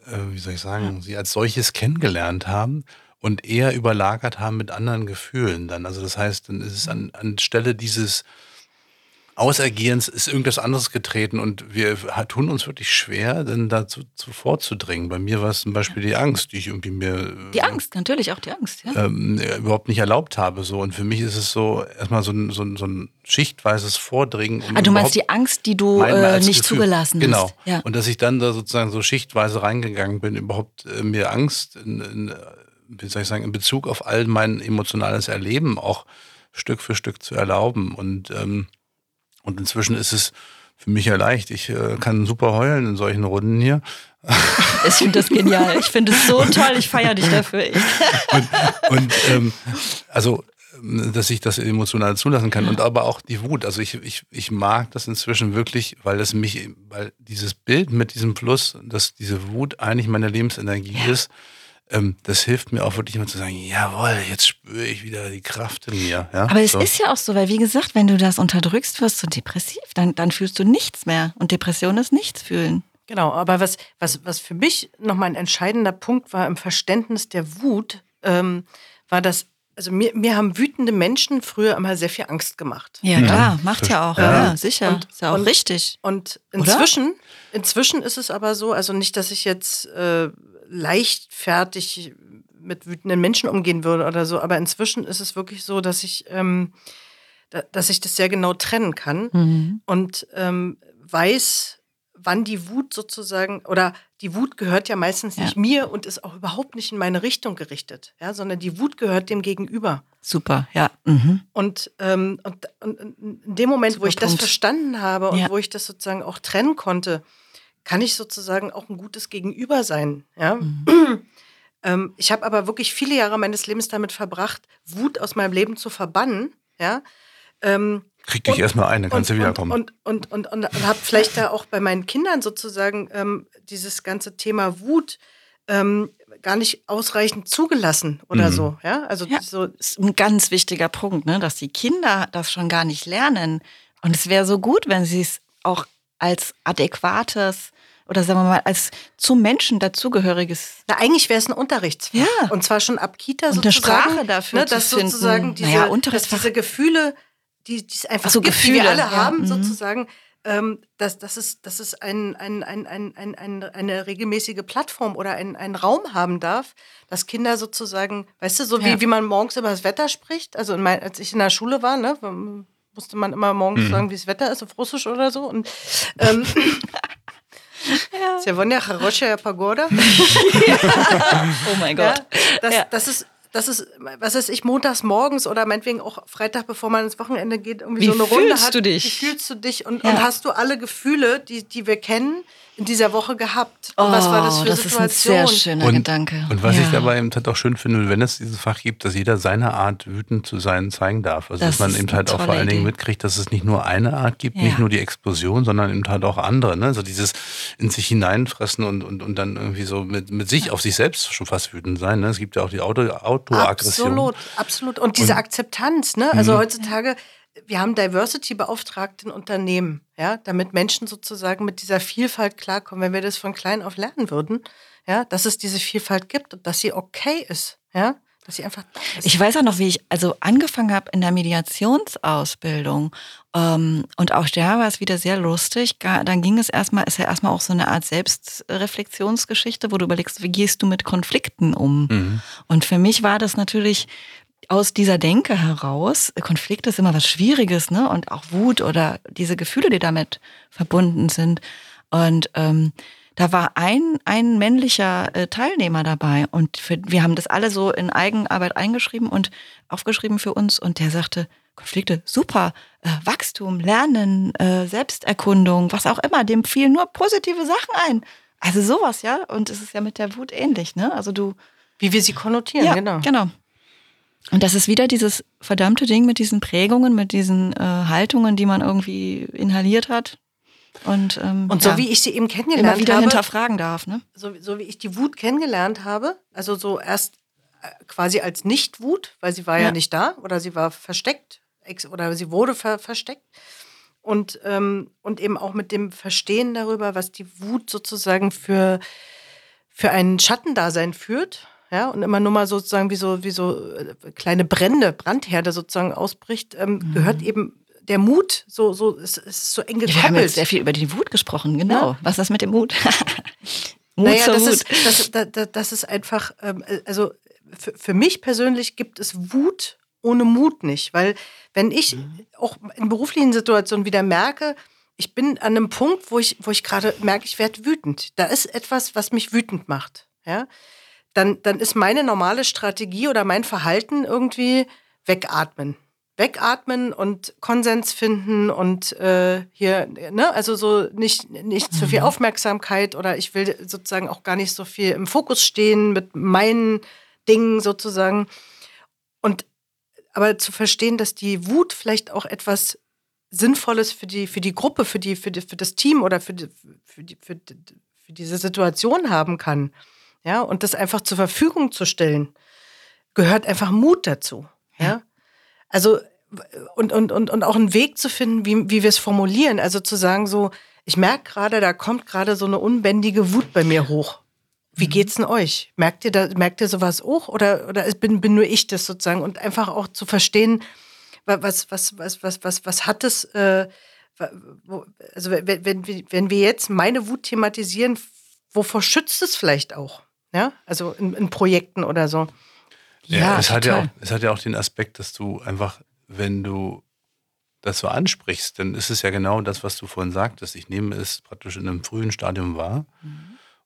äh, wie soll ich sagen, sie als solches kennengelernt haben und eher überlagert haben mit anderen Gefühlen dann. Also das heißt, dann ist es an, anstelle dieses Ausergehens ist irgendwas anderes getreten und wir tun uns wirklich schwer, denn dazu zu vorzudringen. Bei mir war es zum Beispiel die Angst, die ich irgendwie mir. Die Angst, natürlich auch die Angst, ja. Ähm, überhaupt nicht erlaubt habe. So. Und für mich ist es so erstmal so ein, so ein, so ein schichtweises Vordringen. Um ah, du meinst die Angst, die du äh, nicht Gefühl, zugelassen genau. hast. Genau. Ja. Und dass ich dann da sozusagen so schichtweise reingegangen bin, überhaupt äh, mir Angst in, in, wie soll ich sagen, in Bezug auf all mein emotionales Erleben auch Stück für Stück zu erlauben. Und ähm, und inzwischen ist es für mich ja leicht. Ich äh, kann super heulen in solchen Runden hier. *laughs* Ich finde das genial. Ich finde es so toll. Ich feiere dich dafür. *laughs* und, und ähm, also, dass ich das emotional zulassen kann. Und aber auch die Wut. Also ich, ich, ich mag das inzwischen wirklich, weil es mich, weil dieses Bild mit diesem Fluss, dass diese Wut eigentlich meine Lebensenergie ja. ist, ähm, das hilft mir auch wirklich immer zu sagen, jawohl, jetzt spüre ich wieder die Kraft in mir. Ja? Aber es so. ist ja auch so, weil wie gesagt, wenn du das unterdrückst, wirst du depressiv, dann, dann fühlst du nichts mehr. Und Depression ist nichts fühlen. Genau, aber was, was, was für mich nochmal ein entscheidender Punkt war im Verständnis der Wut, ähm, war das, also mir, mir haben wütende Menschen früher immer sehr viel Angst gemacht. Ja, klar, ja. macht ja auch, ja, ja sicher. Und, ist ja auch und, richtig. Und inzwischen, inzwischen ist es aber so, also nicht, dass ich jetzt äh, leichtfertig mit wütenden Menschen umgehen würde oder so. Aber inzwischen ist es wirklich so, dass ich, ähm, da, dass ich das sehr genau trennen kann mhm. und ähm, weiß, wann die Wut sozusagen, oder die Wut gehört ja meistens nicht mir und ist auch überhaupt nicht in meine Richtung gerichtet, ja, sondern die Wut gehört dem Gegenüber. Super, ja. Mhm. Und, ähm, und, und, in dem Moment, Super wo ich Punkt. das verstanden habe und ja. wo ich das sozusagen auch trennen konnte, kann ich sozusagen auch ein gutes Gegenüber sein. Ja? Mhm. *clears throat* Ähm, ich habe aber wirklich viele Jahre meines Lebens damit verbracht, Wut aus meinem Leben zu verbannen. Ja. Ähm, Krieg dich erstmal ein, dann kannst und, du wiederkommen. Und, und, und, und, und, und habe vielleicht da auch bei meinen Kindern sozusagen ähm, dieses ganze Thema Wut ähm, gar nicht ausreichend zugelassen oder Mhm. so. Ja, also Ja. so. Das ist ein ganz wichtiger Punkt, ne? dass die Kinder das schon gar nicht lernen. Und es wäre so gut, wenn sie es auch als adäquates oder sagen wir mal als zum Menschen dazugehöriges Na, eigentlich wäre es ein Unterrichtsfach. Ja. Und zwar schon ab Kita Und eine sozusagen. Sprache dafür ne, zu dass finden. sozusagen diese, Naja, dass diese Gefühle, die, die es einfach so gibt, Gefühle. die wir alle haben, ja. sozusagen, ähm, dass, dass es, dass es ein, ein, ein, ein, ein, ein, eine regelmäßige Plattform oder ein, einen Raum haben darf, dass Kinder sozusagen, weißt du, so ja. wie, wie man morgens über das Wetter spricht, also in mein, als ich in der Schule war, ne, musste man immer morgens mhm. sagen, wie das Wetter ist auf Russisch oder so. Und ähm, *laughs* Ja. Sehr wunderbar, Pagoda. oh mein Gott. Ja, das, ja. das, ist das ist, was weiß ich, montags morgens oder meinetwegen auch Freitag, bevor man ins Wochenende geht, irgendwie Wie so eine Runde fühlst hat. du dich? Wie fühlst du dich? Und, Ja. und hast du alle Gefühle, die, die wir kennen, in dieser Woche gehabt? Und was war das für Oh, das ist ein Situation? sehr schöner Und- Gedanke. Und was ja. ich dabei eben halt auch schön finde, wenn es dieses Fach gibt, dass jeder seine Art wütend zu sein zeigen darf. Also Das dass man eben halt auch vor allen Dingen Idee. mitkriegt, dass es nicht nur eine Art gibt, Ja. nicht nur die Explosion, sondern eben halt auch andere. Ne? So dieses in sich hineinfressen und, und, und dann irgendwie so mit, mit sich auf sich selbst schon fast wütend sein. Ne? Es gibt ja auch die Auto, Autoaggression. Absolut, absolut. Und diese Akzeptanz, ne? Also Mhm. heutzutage, wir haben Diversity-Beauftragte in Unternehmen, ja, damit Menschen sozusagen mit dieser Vielfalt klarkommen. Wenn wir das von klein auf lernen würden, ja, dass es diese Vielfalt gibt und dass sie okay ist, ja, dass sie einfach da ist. Ich weiß auch noch, wie ich also angefangen habe in der Mediationsausbildung. Ähm, und auch da war es wieder sehr lustig. Dann ging es erstmal, ist ja erstmal auch so eine Art Selbstreflexionsgeschichte, wo du überlegst, wie gehst du mit Konflikten um? Mhm. Und für mich war das natürlich aus dieser Denke heraus, Konflikt ist immer was Schwieriges, ne? Und auch Wut oder diese Gefühle, die damit verbunden sind. Und ähm, da war ein, ein männlicher äh, Teilnehmer dabei und für, wir haben das alle so in Eigenarbeit eingeschrieben und aufgeschrieben für uns und der sagte, Konflikte, super, äh, Wachstum, Lernen, äh, Selbsterkundung, was auch immer, dem fielen nur positive Sachen ein. Also sowas, ja. Und es ist ja mit der Wut ähnlich, ne? Also du, Wie wir sie konnotieren, ja, genau. genau. Und das ist wieder dieses verdammte Ding mit diesen Prägungen, mit diesen äh, Haltungen, die man irgendwie inhaliert hat. Und, ähm, Und so ja, wie ich sie eben immer kennengelernt wieder habe, hinterfragen darf, ne? so, so wie ich die Wut kennengelernt habe, also so erst äh, quasi als Nicht-Wut, weil sie war ja. Ja. nicht da oder sie war versteckt ex oder sie wurde ver versteckt. Und, ähm, und eben auch mit dem Verstehen darüber, was die Wut sozusagen für, für ein Schattendasein führt. Ja, und immer nur mal sozusagen wie so, wie so äh, kleine Brände, Brandherde sozusagen ausbricht, ähm, gehört eben der Mut, so, so, es, es ist so eng Mhm. Ja, wir haben gekoppelt. jetzt sehr viel über die Wut gesprochen, genau. Ja. Was ist das mit dem Mut? *laughs* Mut naja, das Wut. ist, das, das, das, ist einfach, ähm, also für, für mich persönlich gibt es Wut ohne Mut nicht, weil wenn ich auch in beruflichen Situationen wieder merke, ich bin an einem Punkt, wo ich, wo ich gerade merke, ich werde wütend. Da ist etwas, was mich wütend macht. Ja? Dann, dann ist meine normale Strategie oder mein Verhalten irgendwie wegatmen. Wegatmen und Konsens finden und äh, hier, ne, also so nicht, nicht zu viel Aufmerksamkeit oder ich will sozusagen auch gar nicht so viel im Fokus stehen mit meinen Dingen sozusagen. Und aber zu verstehen, dass die Wut vielleicht auch etwas Sinnvolles für die, für die Gruppe, für, die, für, die, für das Team oder für, die, für, die, für, die, für diese Situation haben kann. Ja, und das einfach zur Verfügung zu stellen, gehört einfach Mut dazu. Ja. Also, und, und, und, und auch einen Weg zu finden, wie, wie wir es formulieren. Also zu sagen, so, ich merke gerade, da kommt gerade so eine unbändige Wut bei mir hoch. Wie geht's denn euch? Merkt ihr da, merkt ihr sowas auch? Oder, oder bin, bin nur ich das sozusagen? Und einfach auch zu verstehen, wa- was, was, was, was, was, was hat es, äh, wo, also wenn, wenn, wenn wir jetzt meine Wut thematisieren, wovor schützt es vielleicht auch? Ja, also in, in Projekten oder so. Ja, Ja, es, hat ja auch, es hat ja auch den Aspekt, dass du einfach, wenn du das so ansprichst, dann ist es ja genau das, was du vorhin sagtest. Ich nehme es praktisch in einem frühen Stadium wahr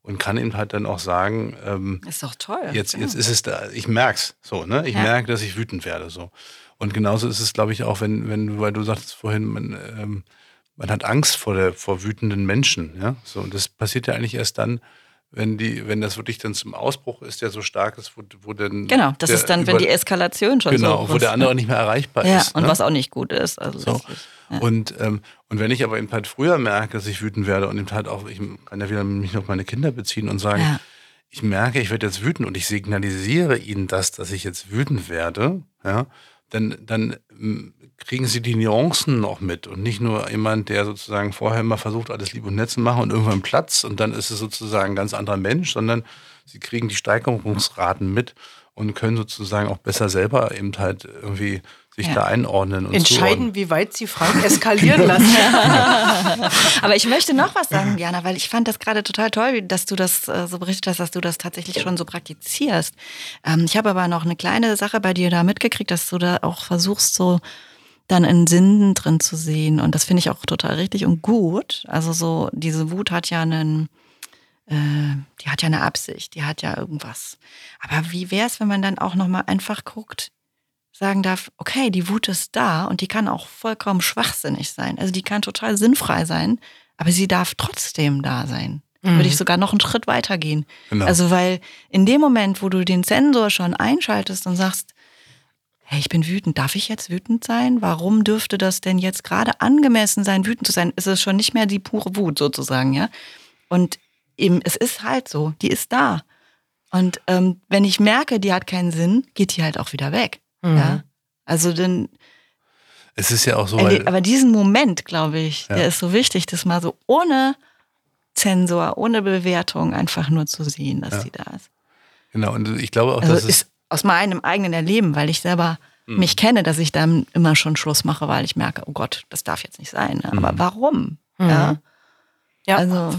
und kann eben halt dann auch sagen, ähm, Ist doch toll. jetzt, jetzt ist es da, ich merk's so, ne? Ich Ja. merke, dass ich wütend werde. so. Und genauso ist es, glaube ich, auch, wenn, wenn du, weil du sagtest vorhin, man, ähm, man hat Angst vor der, vor wütenden Menschen, ja. So, und das passiert ja eigentlich erst dann, wenn die, wenn das wirklich dann zum Ausbruch ist, der so stark ist, wo, wo dann. Genau, das ist dann, wenn die Eskalation schon genau, so Genau, wo der andere nicht mehr erreichbar ja, ist. Und ne? was auch nicht gut ist. Also so. Ja. Und, ähm, und wenn ich aber eben halt früher merke, dass ich wütend werde und eben halt auch, ich kann ja wieder mich auf meine Kinder beziehen und sagen, ja. ich merke, ich werde jetzt wütend und ich signalisiere ihnen das, dass ich jetzt wütend werde, ja, dann, dann kriegen sie die Nuancen noch mit und nicht nur jemand, der sozusagen vorher immer versucht, alles lieb und nett zu machen und irgendwann Platz und dann ist es sozusagen ein ganz anderer Mensch, sondern sie kriegen die Steigerungsraten mit und können sozusagen auch besser selber eben halt irgendwie sich ja. da einordnen und entscheiden, zuordnen. wie weit sie Frank eskalieren lassen. *laughs* Aber ich möchte noch was sagen, Jana, weil ich fand das gerade total toll, dass du das äh, so berichtet hast, dass du das tatsächlich schon so praktizierst. Ähm, ich habe aber noch eine kleine Sache bei dir da mitgekriegt, dass du da auch versuchst, so dann einen Sinn drin zu sehen. Und das finde ich auch total richtig und gut. Also so, diese Wut hat ja einen, äh, die hat ja eine Absicht, die hat ja irgendwas. Aber wie wäre es, wenn man dann auch nochmal einfach guckt, sagen darf, okay, die Wut ist da und die kann auch vollkommen schwachsinnig sein. Also die kann total sinnfrei sein, aber sie darf trotzdem da sein. Mhm. Würde ich sogar noch einen Schritt weiter gehen. Genau. Also weil in dem Moment, wo du den Sensor schon einschaltest und sagst, hey, ich bin wütend, darf ich jetzt wütend sein? Warum dürfte das denn jetzt gerade angemessen sein, wütend zu sein? Ist es schon nicht mehr die pure Wut sozusagen, ja? Und eben, es ist halt so, die ist da. Und ähm, wenn ich merke, die hat keinen Sinn, geht die halt auch wieder weg. Mhm. Ja? Also dann. Es ist ja auch so. aber diesen Moment, glaube ich, ja. der ist so wichtig, das mal so ohne Zensor, ohne Bewertung einfach nur zu sehen, dass ja. die da ist. Genau, und ich glaube auch, also dass es aus meinem eigenen Erleben, weil ich selber mhm. mich kenne, dass ich dann immer schon Schluss mache, weil ich merke, oh Gott, das darf jetzt nicht sein. Ne? Aber mhm. warum? Mhm. Ja, ja also,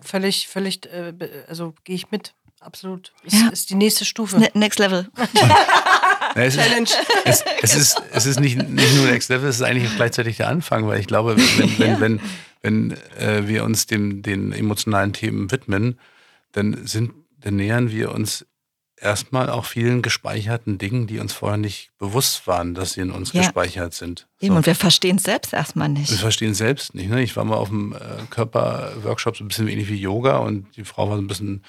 völlig, völlig, äh, also gehe ich mit. Absolut. Ist, ja. ist die nächste Stufe. Ne next Level. *laughs* Ja, es Challenge. Ist, es, es, ist, es ist nicht, nicht nur Next Level, es ist eigentlich gleichzeitig der Anfang, weil ich glaube, wenn, wenn, ja. wenn, wenn äh, wir uns dem, den emotionalen Themen widmen, dann, sind, dann nähern wir uns erstmal auch vielen gespeicherten Dingen, die uns vorher nicht bewusst waren, dass sie in uns ja. gespeichert sind. Eben, so. und wir verstehen es selbst erstmal nicht. Wir verstehen es selbst nicht. Ne? Ich war mal auf einem äh, Körperworkshop, so ein bisschen ähnlich wie Yoga und die Frau war so ein bisschen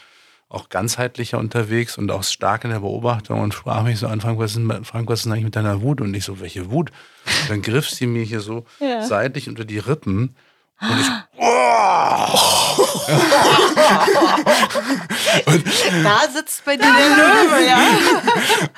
auch ganzheitlicher unterwegs und auch stark in der Beobachtung und sprach mich so an, Frank, was ist, Frank, was ist eigentlich mit deiner Wut? Und ich so, welche Wut? Und dann griff sie mir hier so *laughs* ja. seitlich unter die Rippen und ich, oh! *gasps* *laughs* und, da sitzt bei dir der Löwe, ja.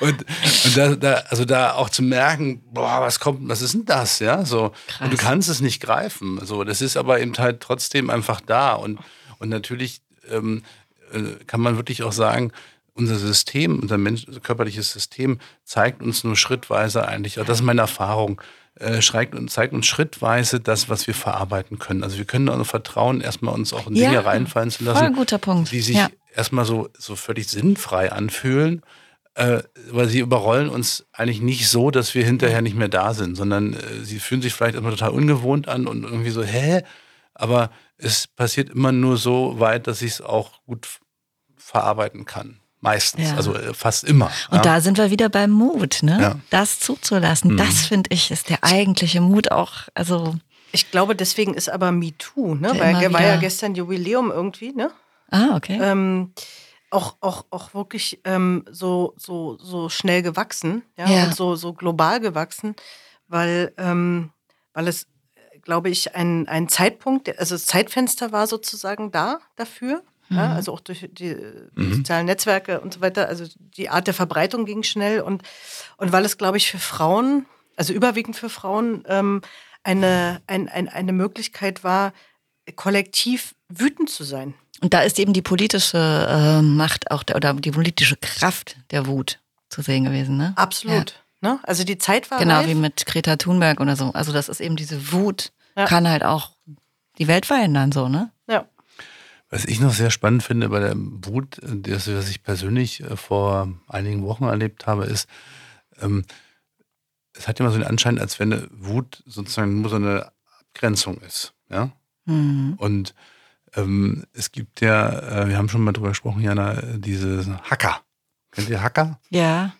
*laughs* und, und da, da, also da auch zu merken, boah, was kommt, was ist denn das, ja, so. Krass. Und du kannst es nicht greifen, so. Das ist aber eben halt trotzdem einfach da und, und natürlich ähm, äh, kann man wirklich auch sagen, unser System, unser Mensch, körperliches System zeigt uns nur schrittweise eigentlich, das ist meine Erfahrung, äh, zeigt, uns, zeigt uns schrittweise das, was wir verarbeiten können. Also wir können auch vertrauen, erstmal uns auch in Dinge ja, reinfallen zu lassen, die sich ja. erstmal so, so völlig sinnfrei anfühlen, äh, weil sie überrollen uns eigentlich nicht so, dass wir hinterher nicht mehr da sind, sondern äh, sie fühlen sich vielleicht erstmal total ungewohnt an und irgendwie so, hä? Aber es passiert immer nur so weit, dass ich es auch gut verarbeiten kann. Meistens, ja. also äh, fast immer. Und ja. da sind wir wieder beim Mut, ne? Ja. Das zuzulassen. Mhm. Das finde ich ist der eigentliche Mut auch. Also ich glaube, deswegen ist aber MeToo, ne? Weil war ja gestern Jubiläum irgendwie, ne? Ah, okay. Ähm, auch, auch, auch wirklich ähm, so, so, so schnell gewachsen, ja, ja. und so, so global gewachsen, weil, ähm, weil es, glaube ich, ein, ein Zeitpunkt, also das Zeitfenster war sozusagen da dafür. Ja, mhm. also auch durch die mhm. sozialen Netzwerke und so weiter. Also die Art der Verbreitung ging schnell und, und weil es, glaube ich, für Frauen, also überwiegend für Frauen, ähm, eine, ein, ein, eine Möglichkeit war, kollektiv wütend zu sein. Und da ist eben die politische äh, Macht auch der, oder die politische Kraft der Wut zu sehen gewesen, ne? Absolut. Ja. Ne? Also die Zeit war. Genau, reif. wie mit Greta Thunberg oder so. Also das ist eben diese Wut, ja. kann halt auch die Welt verändern, so, ne? Ja. Was ich noch sehr spannend finde bei der Wut, das, was ich persönlich äh, vor einigen Wochen erlebt habe, ist, ähm, es hat immer so den Anschein, als wenn eine Wut sozusagen nur so eine Abgrenzung ist. Ja? Mhm. Und ähm, es gibt ja, äh, wir haben schon mal drüber gesprochen, Jana, diese Hacker. Kennt ihr Hacker? Ja.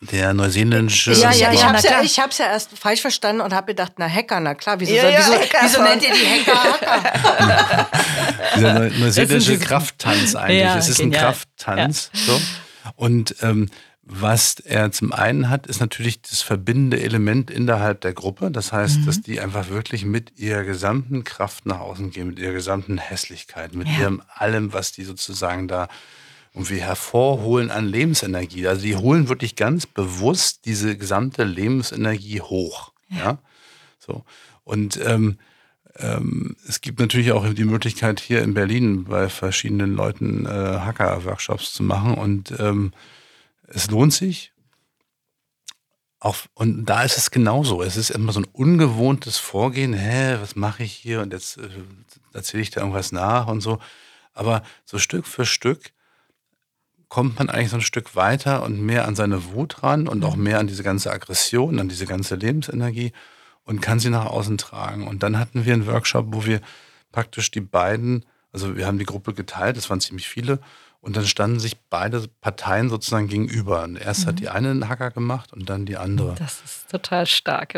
Der neuseelische. Ja, ja, ich Ja, hab's ja, klar. ich hab's ja erst falsch verstanden und habe gedacht, na Hacker, na klar, wieso, Ja, ja, wieso, Hacker wieso nennt ihr die Hacker Hacker? *laughs* dieser neu- neuseelische diese- Krafttanz eigentlich. Ja, es ist ein genial. Krafttanz. So. Und ähm, was er zum einen hat, ist natürlich das verbindende Element innerhalb der Gruppe. Das heißt, Mhm. dass die einfach wirklich mit ihrer gesamten Kraft nach außen gehen, mit ihrer gesamten Hässlichkeit, mit Ja. ihrem allem, was die sozusagen da irgendwie hervorholen an Lebensenergie. Also die holen wirklich ganz bewusst diese gesamte Lebensenergie hoch. Ja. So. Und ähm, ähm, es gibt natürlich auch die Möglichkeit, hier in Berlin bei verschiedenen Leuten äh, Hacker-Workshops zu machen. Und ähm, es lohnt sich. Auch, und da ist es genauso. Es ist immer so ein ungewohntes Vorgehen. Hä, was mache ich hier? Und jetzt äh, erzähle ich da irgendwas nach und so. Aber so Stück für Stück kommt man eigentlich so ein Stück weiter und mehr an seine Wut ran und auch mehr an diese ganze Aggression, an diese ganze Lebensenergie und kann sie nach außen tragen. Und dann hatten wir einen Workshop, wo wir praktisch die beiden, also wir haben die Gruppe geteilt, es waren ziemlich viele, und dann standen sich beide Parteien sozusagen gegenüber. Und erst hat die eine einen Hacker gemacht und dann die andere. Das ist total stark.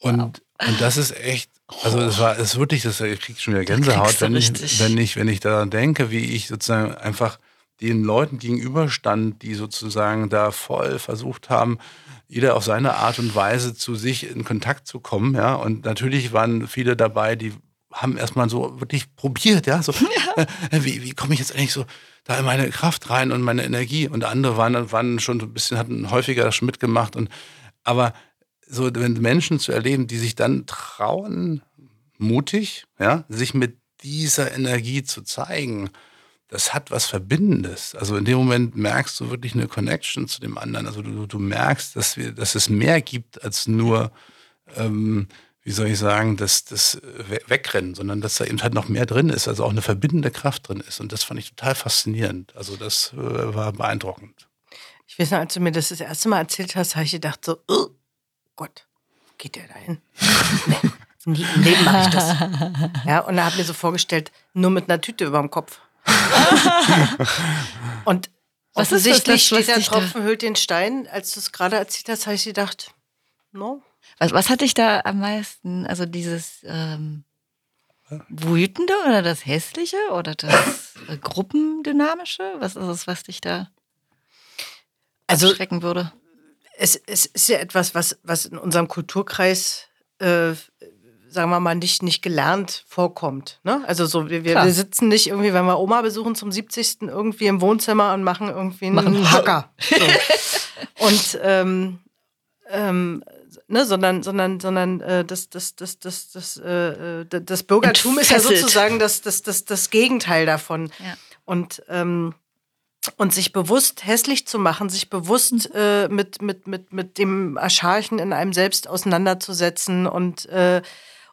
Und, und das ist echt, also es war, es ist wirklich, das ich krieg schon wieder Gänsehaut, wenn ich, wenn ich, wenn ich daran denke, wie ich sozusagen einfach den Leuten gegenüberstand, die sozusagen da voll versucht haben, jeder auf seine Art und Weise zu sich in Kontakt zu kommen, ja. Und natürlich waren viele dabei, die haben erstmal so wirklich probiert, ja, so, *laughs* Äh, *laughs* wie, wie komme ich jetzt eigentlich so da in meine Kraft rein und meine Energie? Und andere waren, waren schon ein bisschen, hatten häufiger schon mitgemacht und, aber so, Menschen zu erleben, die sich dann trauen, mutig, ja, sich mit dieser Energie zu zeigen, das hat was Verbindendes. Also in dem Moment merkst du wirklich eine Connection zu dem anderen. Also du, du merkst, dass, wir, dass es mehr gibt als nur, ähm, wie soll ich sagen, das, das We- Wegrennen, sondern dass da eben halt noch mehr drin ist, also auch eine verbindende Kraft drin ist. Und das fand ich total faszinierend. Also das äh, war beeindruckend. Ich weiß noch, als du mir das das erste Mal erzählt hast, habe ich gedacht so, oh Gott, geht der da hin? *laughs* nee, nie im Leben mache ich das. Ja, und da habe ich mir so vorgestellt, nur mit einer Tüte über dem Kopf. *laughs* und Was ist das, offensichtlich was- der dich da- Tropfen hüllt den Stein. Als du es gerade erzählt hast, habe ich gedacht, no. Was, was hat dich da am meisten, also dieses ähm, Wütende oder das Hässliche oder das äh, Gruppendynamische? Was ist es, was dich da Also schrecken würde? es, es ist ja etwas, was, was in unserem Kulturkreis, äh, sagen wir mal, nicht, nicht gelernt vorkommt. Ne? Also so, wir, wir, sitzen nicht irgendwie, wenn wir Oma besuchen zum 70. irgendwie im Wohnzimmer und machen irgendwie einen Machen- Hacker. So. *laughs* und ähm, ähm, ne, sondern, sondern, sondern äh, das, das, das, das, das, äh, äh, das Bürgertum ist ja Entfesselt. sozusagen das, das, das, das Gegenteil davon. Ja. Und ähm, und sich bewusst hässlich zu machen, sich bewusst äh, mit, mit, mit, mit dem Archaischen in einem selbst auseinanderzusetzen und, äh,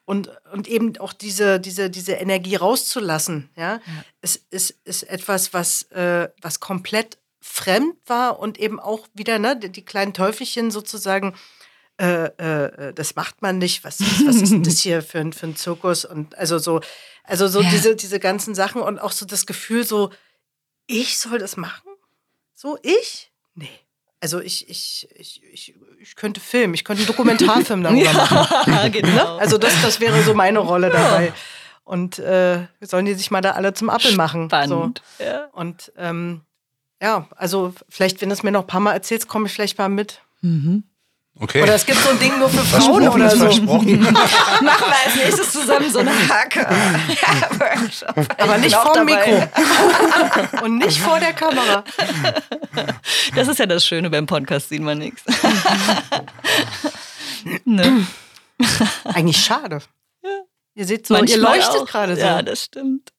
und, und eben auch diese, diese, diese Energie rauszulassen, ja, Es ist, ist etwas, was, äh, was komplett fremd war und eben auch wieder, ne, die, die kleinen Teufelchen sozusagen, äh, äh, das macht man nicht. Was, was, was ist denn das hier für ein, für ein Zirkus? Und also so, also so Ja. diese, diese ganzen Sachen und auch so das Gefühl, so, ich soll das machen? So, ich? Nee. Also ich, ich, ich, ich, ich könnte filmen, ich könnte einen Dokumentarfilm darüber *laughs* machen. Ja, *laughs* genau. Also das, das wäre so meine Rolle dabei. Und äh, sollen die sich mal da alle zum Appel machen. So. Spannend. Ja. Und ähm, ja, also vielleicht, wenn du es mir noch ein paar Mal erzählst, komme ich vielleicht mal mit. Okay. Oder es gibt so ein Ding nur für Frauen versprochen oder ist so. versprochen. *laughs* Machen wir als nächstes zusammen so eine Hacker-Workshop. *laughs* Aber nicht vor dem Mikro. *laughs* Und nicht vor der Kamera. Das ist ja das Schöne beim Podcast, sieht man nichts. ne? Eigentlich schade. Ihr seht so, Manchmal ihr leuchtet auch. gerade so. Ja, das stimmt.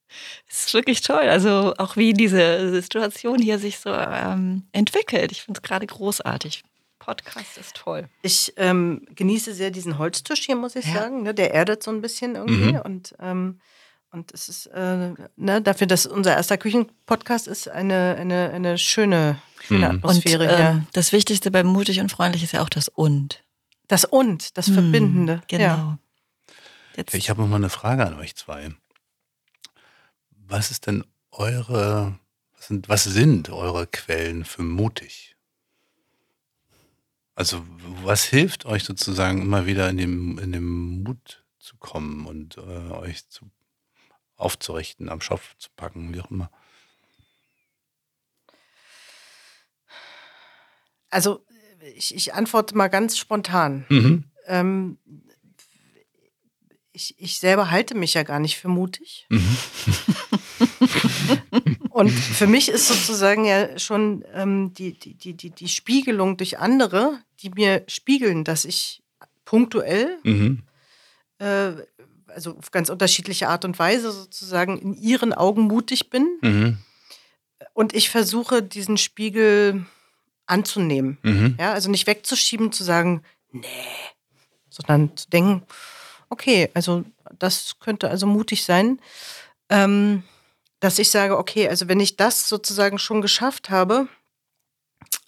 Es ist wirklich toll. Also auch wie diese Situation hier sich so ähm, entwickelt. Ich finde es gerade großartig. Podcast ist toll. Ich ähm, genieße sehr diesen Holztisch hier, muss ich Ja. sagen. Ne? Der erdet so ein bisschen irgendwie. Mhm. Und, ähm, und es ist äh, ne, dafür, dass unser erster Küchenpodcast ist, eine, eine, eine schöne, schöne Mhm. Und Atmosphäre ähm, hier. das Wichtigste bei mutig und freundlich ist ja auch das Und. Das Und, das Verbindende. Genau. Ja. Jetzt, Ich habe noch mal eine Frage an euch zwei. Was ist denn eure, was sind, was sind eure Quellen für mutig? Also was hilft euch sozusagen immer wieder in dem, in dem Mut zu kommen und äh, euch zu, aufzurichten, am Schopf zu packen, wie auch immer? Also ich, ich antworte mal ganz spontan. Mhm. Ähm, ich, ich selber halte mich ja gar nicht für mutig. Mhm. *laughs* *laughs* Und *laughs* für mich ist sozusagen ja schon ähm, die, die, die, die, die Spiegelung durch andere, die mir spiegeln, dass ich punktuell, Mhm. äh, also auf ganz unterschiedliche Art und Weise sozusagen in ihren Augen mutig bin. Mhm. Und ich versuche, diesen Spiegel anzunehmen. Mhm. Ja, also nicht wegzuschieben, zu sagen, nee, sondern zu denken, okay, also das könnte also mutig sein, ähm, dass ich sage, okay, also wenn ich das sozusagen schon geschafft habe,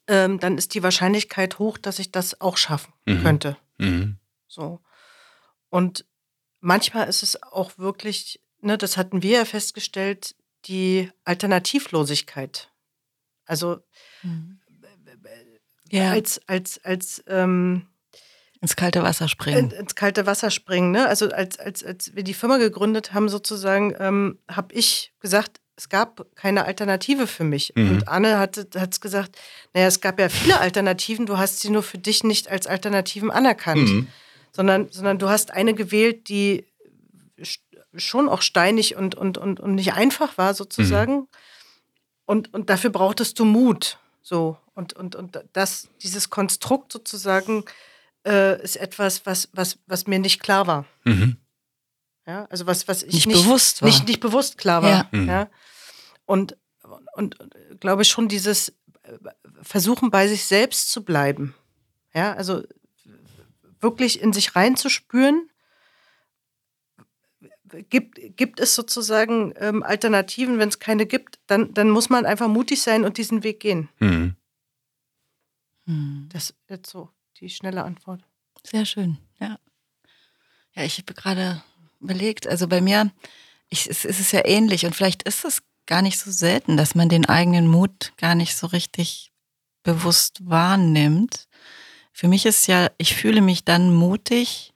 ähm, dann ist die Wahrscheinlichkeit hoch, dass ich das auch schaffen Mhm. könnte. Mhm. So. Und manchmal ist es auch wirklich, ne, das hatten wir ja festgestellt, die Alternativlosigkeit. Also Ja, als, als, als ähm, ins kalte Wasser springen. in, ins kalte Wasser springen. Ne? Also als, als, als wir die Firma gegründet haben, sozusagen, ähm, habe ich gesagt, es gab keine Alternative für mich. Mhm. Und Anne hat es gesagt, naja, es gab ja viele Alternativen, du hast sie nur für dich nicht als Alternativen anerkannt, Mhm. sondern, sondern du hast eine gewählt, die sch- schon auch steinig und, und, und, und nicht einfach war, sozusagen. Und, und dafür brauchtest du Mut. So. Und, und, und das, dieses Konstrukt sozusagen äh, ist etwas, was, was, was mir nicht klar war. Mhm. Ja, also was, was ich Nicht nicht, bewusst war. Nicht, nicht bewusst klar war. Ja. Mhm. Ja. Und, und, und glaube ich schon dieses äh, Versuchen bei sich selbst zu bleiben. Ja, also wirklich in sich reinzuspüren. Gibt, gibt es sozusagen ähm, Alternativen? Wenn es keine gibt, dann, dann muss man einfach mutig sein und diesen Weg gehen. Mhm. Hm. Das ist jetzt so die schnelle Antwort. Sehr schön, ja. Ja, ich habe gerade überlegt, also bei mir ich, es, es ist ja ähnlich und vielleicht ist es gar nicht so selten, dass man den eigenen Mut gar nicht so richtig bewusst wahrnimmt. Für mich ist ja, ich fühle mich dann mutig.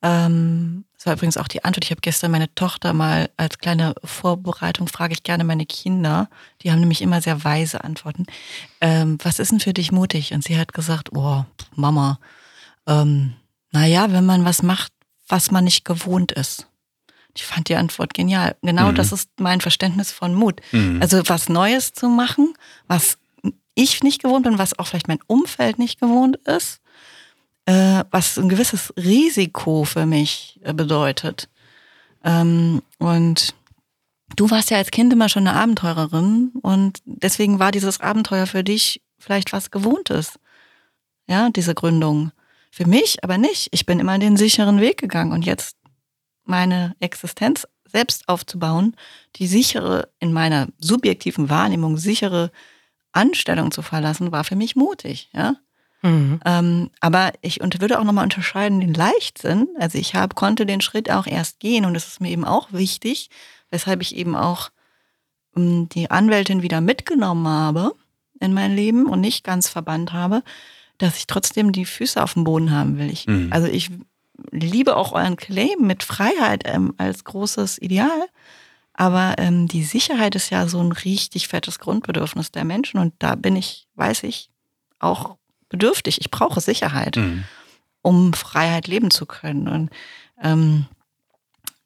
Ähm, das war übrigens auch die Antwort. Ich habe gestern meine Tochter mal als kleine Vorbereitung, frage ich gerne meine Kinder. Die haben nämlich immer sehr weise Antworten. Ähm, was ist denn für dich mutig? Und sie hat gesagt, oh, Mama, ähm, naja, wenn man was macht, was man nicht gewohnt ist. Ich fand die Antwort genial. Genau Mhm. das ist mein Verständnis von Mut. Mhm. Also was Neues zu machen, was ich nicht gewohnt bin, was auch vielleicht mein Umfeld nicht gewohnt ist, äh, was ein gewisses Risiko für mich äh, bedeutet. Ähm, und du warst ja als Kind immer schon eine Abenteurerin und deswegen war dieses Abenteuer für dich vielleicht was Gewohntes. Ja, diese Gründung. Für mich aber nicht. Ich bin immer den sicheren Weg gegangen und jetzt meine Existenz selbst aufzubauen, die sichere, in meiner subjektiven Wahrnehmung sichere Anstellung zu verlassen, war für mich mutig, ja. Ähm, aber ich und würde auch nochmal unterscheiden den Leichtsinn. Also ich habe, konnte den Schritt auch erst gehen und das ist mir eben auch wichtig, weshalb ich eben auch ähm, die Anwältin wieder mitgenommen habe in mein Leben und nicht ganz verbannt habe, dass ich trotzdem die Füße auf dem Boden haben will. Ich, Mhm. Also ich liebe auch euren Claim mit Freiheit ähm, als großes Ideal. Aber ähm, die Sicherheit ist ja so ein richtig fettes Grundbedürfnis der Menschen und da bin ich, weiß ich, auch bedürftig. Ich brauche Sicherheit, Mhm. um Freiheit leben zu können. Und ähm,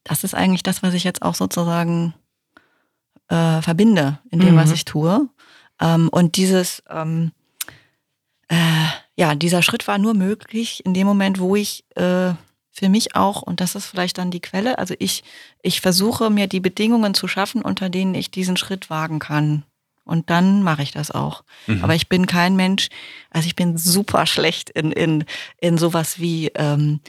das ist eigentlich das, was ich jetzt auch sozusagen äh, verbinde in dem, Mhm. was ich tue. Ähm, und dieses, ähm, äh, ja, dieser Schritt war nur möglich in dem Moment, wo ich äh, für mich auch, und das ist vielleicht dann die Quelle, also ich, ich versuche mir die Bedingungen zu schaffen, unter denen ich diesen Schritt wagen kann. Und dann mache ich das auch. Mhm. Aber ich bin kein Mensch, also ich bin super schlecht in, in, in sowas wie, ähm,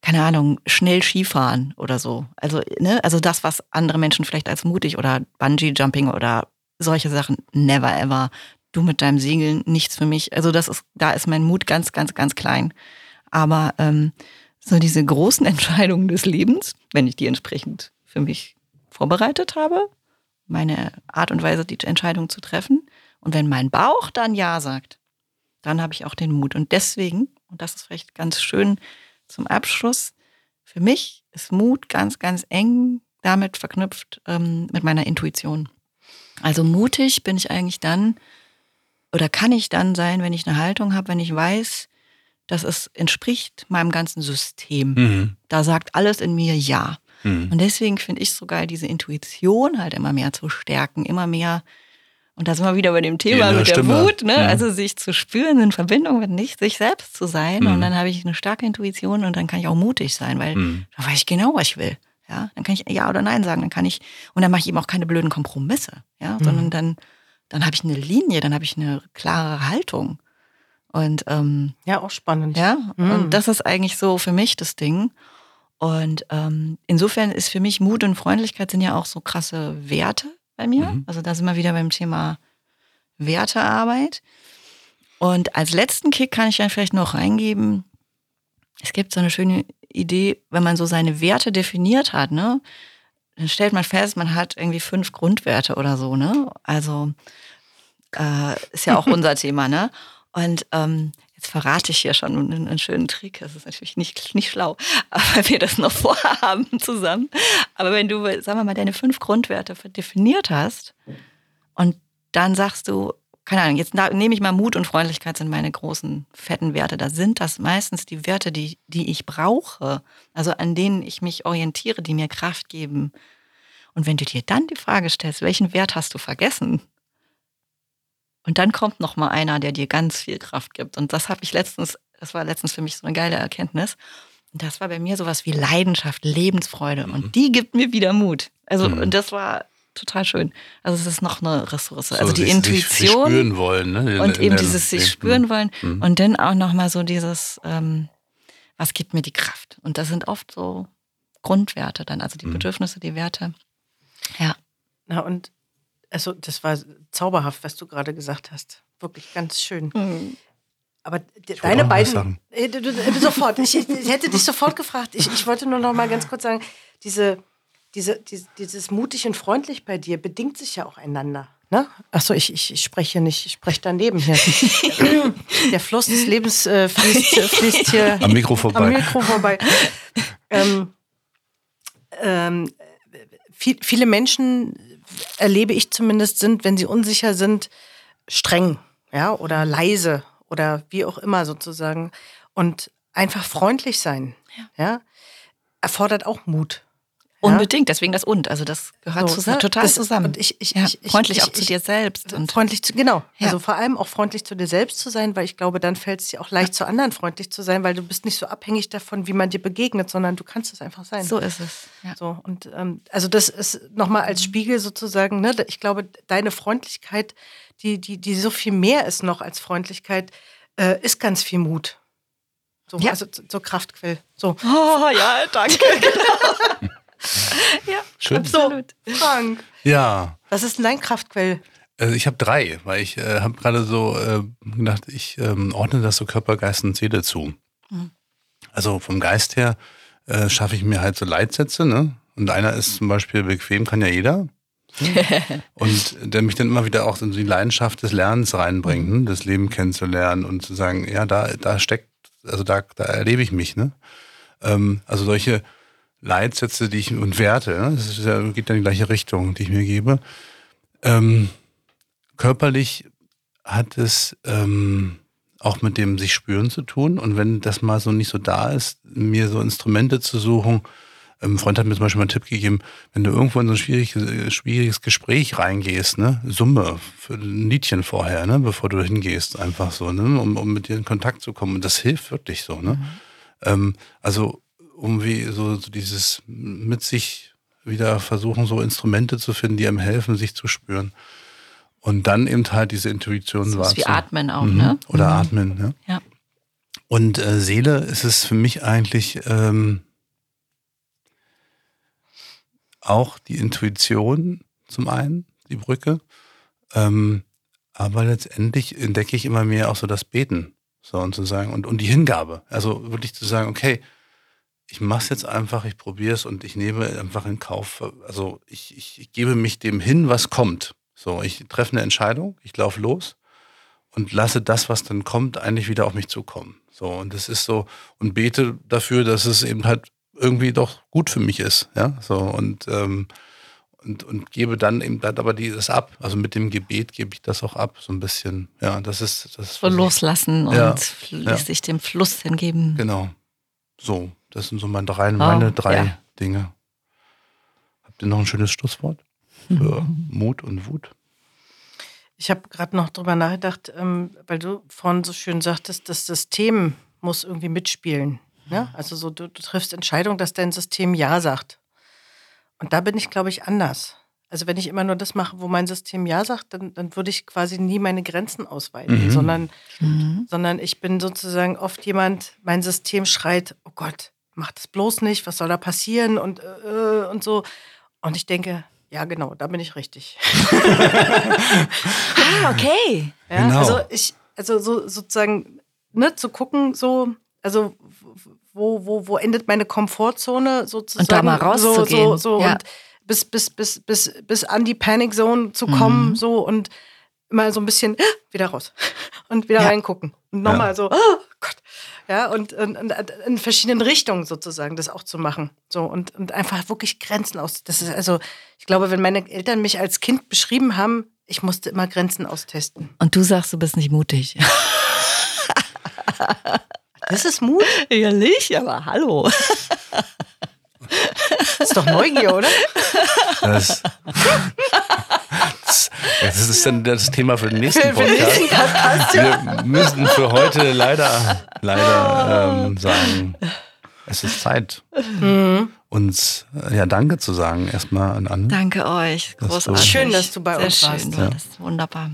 keine Ahnung, schnell Skifahren oder so. Also, ne, also das, was andere Menschen vielleicht als mutig oder Bungee-Jumping oder solche Sachen, never ever. Du mit deinem Segeln, nichts für mich. Also das ist, da ist mein Mut ganz, ganz, ganz klein. Aber ähm, so diese großen *laughs* Entscheidungen des Lebens, wenn ich die entsprechend für mich vorbereitet habe, meine Art und Weise, die Entscheidung zu treffen, und wenn mein Bauch dann Ja sagt, dann habe ich auch den Mut. Und deswegen, und das ist vielleicht ganz schön zum Abschluss, für mich ist Mut ganz, ganz eng damit verknüpft ähm, mit meiner Intuition. Also mutig bin ich eigentlich dann oder kann ich dann sein, wenn ich eine Haltung habe, wenn ich weiß, dass es entspricht meinem ganzen System. Mhm. Da sagt alles in mir Ja. Mhm. Und deswegen finde ich es so geil, diese Intuition halt immer mehr zu stärken, immer mehr. Und da sind wir wieder bei dem Thema mit der Wut, ne? Mhm. also sich zu spüren, in Verbindung mit nicht sich selbst zu sein. Und mhm. dann habe ich eine starke Intuition und dann kann ich auch mutig sein, weil mhm. dann weiß ich genau, was ich will. Ja, dann kann ich ja oder nein sagen, dann kann ich, und dann mache ich eben auch keine blöden Kompromisse, ja, sondern dann, dann habe ich eine Linie, dann habe ich eine klare Haltung. Und ähm, ja, auch spannend. Ja, mhm. und das ist eigentlich so für mich das Ding. Und ähm, insofern ist für mich Mut und Freundlichkeit sind ja auch so krasse Werte bei mir. Mhm. Also da sind wir wieder beim Thema Wertearbeit. Und als letzten Kick kann ich dann vielleicht noch reingeben, es gibt so eine schöne Idee, wenn man so seine Werte definiert hat, ne, dann stellt man fest, man hat irgendwie fünf Grundwerte oder so, ne? Also äh, ist ja auch *laughs* unser Thema, ne? Und ähm, jetzt verrate ich hier schon einen, einen, schönen Trick. Das ist natürlich nicht, nicht schlau, *laughs* aber wir das noch *laughs* vorhaben zusammen. Aber wenn du, sagen wir mal, deine fünf Grundwerte definiert hast und dann sagst du, keine Ahnung, jetzt nehme ich mal Mut und Freundlichkeit sind meine großen, fetten Werte. Da sind das meistens die Werte, die, die ich brauche, also an denen ich mich orientiere, die mir Kraft geben. Und wenn du dir dann die Frage stellst, welchen Wert hast du vergessen? Und dann kommt noch mal einer, der dir ganz viel Kraft gibt. Und das habe ich letztens, das war letztens für mich so eine geile Erkenntnis. Und das war bei mir sowas wie Leidenschaft, Lebensfreude. Mhm. Und die gibt mir wieder Mut. Also, mhm. und das war total schön. Also es ist noch eine Ressource. So, also die sich, Intuition. Sich spüren wollen, ne? In, und in eben dieses sich spüren wollen. Mhm. Und dann auch noch mal so dieses, ähm, was gibt mir die Kraft? Und das sind oft so Grundwerte dann, also die mhm. Bedürfnisse, die Werte. Ja. Na und also das war zauberhaft, was du gerade gesagt hast. Wirklich ganz schön. Mhm. Aber ich deine beiden. Äh, du, du, sofort. Ich, ich, hätte dich sofort gefragt. Ich, ich wollte nur noch mal ganz kurz sagen, diese, diese, diese, dieses mutig und freundlich bei dir bedingt sich ja auch einander. Ne? Achso, ich, ich, ich spreche nicht, ich spreche daneben hier. *laughs* Der Fluss des Lebens äh, fließt, fließt, hier am Mikro vorbei. Am Mikro vorbei. Ähm, ähm, viel, viele Menschen erlebe ich zumindest, sind, wenn sie unsicher sind, streng, ja, oder leise oder wie auch immer sozusagen. Und einfach freundlich sein, ja, ja erfordert auch Mut. Unbedingt, deswegen das und. Also das gehört so, zusammen, total das, zusammen. Und ich, ich, ja, ich, freundlich auch zu dir selbst. Und freundlich zu, genau. Ja. Also vor allem auch freundlich zu dir selbst zu sein, weil ich glaube, dann fällt es dir auch leicht, zu anderen freundlich zu sein, weil du bist nicht so abhängig davon, wie man dir begegnet, sondern du kannst es einfach sein. So ist es. Ja. So, und ähm, also das ist nochmal als Spiegel sozusagen, ne? Ich glaube, deine Freundlichkeit, die, die, die so viel mehr ist noch als Freundlichkeit, äh, ist ganz viel Mut. So, ja. Also so Kraftquell. So. Oh ja, danke. genau. *laughs* *laughs* ja, Schön. absolut. Frank. Ja. Was ist denn dein Kraftquell? Also ich habe drei, weil ich äh, habe gerade so äh, gedacht, ich ähm, ordne das so Körper, Geist und Seele zu. Mhm. Also vom Geist her äh, schaffe ich mir halt so Leitsätze, ne? Und einer ist zum Beispiel bequem, kann ja jeder. *laughs* und der mich dann immer wieder auch in die Leidenschaft des Lernens reinbringt, ne? das Leben kennenzulernen und zu sagen, ja, da, da steckt, also da, da erlebe ich mich, ne? Ähm, also solche Leitsätze, die ich und Werte, ne? das ja, geht in die gleiche Richtung, die ich mir gebe. Ähm, körperlich hat es ähm, auch mit dem sich spüren zu tun. Und wenn das mal so nicht so da ist, mir so Instrumente zu suchen. Ein Freund hat mir zum Beispiel mal einen Tipp gegeben, wenn du irgendwo in so ein schwieriges, schwieriges Gespräch reingehst, ne, Summe für ein Liedchen vorher, ne, bevor du hingehst, einfach so, ne, um, um mit dir in Kontakt zu kommen. Und das hilft wirklich so, ne. Mhm. Ähm, also um wie so, so dieses mit sich wieder versuchen, so Instrumente zu finden, die einem helfen, sich zu spüren. Und dann eben halt diese Intuition das ist Wie Atmen auch, mhm. ne? Oder mhm. Atmen, ne? Ja. Und äh, Seele ist es für mich eigentlich ähm, auch die Intuition zum einen, die Brücke. Ähm, aber letztendlich entdecke ich immer mehr auch so das Beten. So und zu sagen, und, und die Hingabe. Also wirklich zu sagen, okay, ich mache es jetzt einfach, ich probiere es und ich nehme einfach in Kauf, also ich, ich, ich, gebe mich dem hin, was kommt. So, ich treffe eine Entscheidung, ich laufe los und lasse das, was dann kommt, eigentlich wieder auf mich zukommen. So, und das ist so, und bete dafür, dass es eben halt irgendwie doch gut für mich ist. Ja, so, und, ähm, und, und gebe dann eben halt aber dieses ab. Also mit dem Gebet gebe ich das auch ab, so ein bisschen. Ja, das ist. Das ist so loslassen Ja, und ja. sich dem Fluss hingeben. Genau. So, das sind so meine drei, Oh, meine drei ja. Dinge. Habt ihr noch ein schönes Schlusswort für *laughs* Mut und Wut? Ich habe gerade noch drüber nachgedacht, ähm, weil du vorhin so schön sagtest, das System muss irgendwie mitspielen. Ne? Also so, du, du triffst Entscheidungen, dass dein System Ja sagt. Und da bin ich, glaube ich, anders. Also wenn ich immer nur das mache, wo mein System Ja sagt, dann, dann würde ich quasi nie meine Grenzen ausweiten, Mhm. sondern, Mhm. sondern ich bin sozusagen oft jemand, mein System schreit, oh Gott, mach das bloß nicht, was soll da passieren und, äh, und so. Und ich denke, ja genau, da bin ich richtig. *laughs* Ah, okay. Ja, Genau. Also ich, also so sozusagen, ne, zu gucken, so, also wo, wo, wo endet meine Komfortzone sozusagen? Und da mal So, so, rauszugehen. so Ja. und bis, bis, bis, bis, bis an die Panic Zone zu kommen, Mhm. so und immer so ein bisschen *gasps* wieder raus *laughs* und wieder Ja. reingucken. Und nochmal so, oh *gasps* Gott. Ja, und, und, und in verschiedenen Richtungen sozusagen das auch zu machen. So und, und einfach wirklich Grenzen aus. Das ist also, ich glaube, wenn meine Eltern mich als Kind beschrieben haben, ich musste immer Grenzen austesten. Und du sagst, du bist nicht mutig. Das ist Mut. Ehrlich, aber hallo. Das ist doch Neugier, oder? Das, das, ist dann das Thema für den nächsten Für- für den Podcast. Wir müssen für heute leider, leider ähm, sagen, es ist Zeit, Mhm. uns ja Danke zu sagen erstmal an Anne. Danke euch. Dass du- Großartig. Schön, dass du bei Sehr uns schön, warst. war das wunderbar.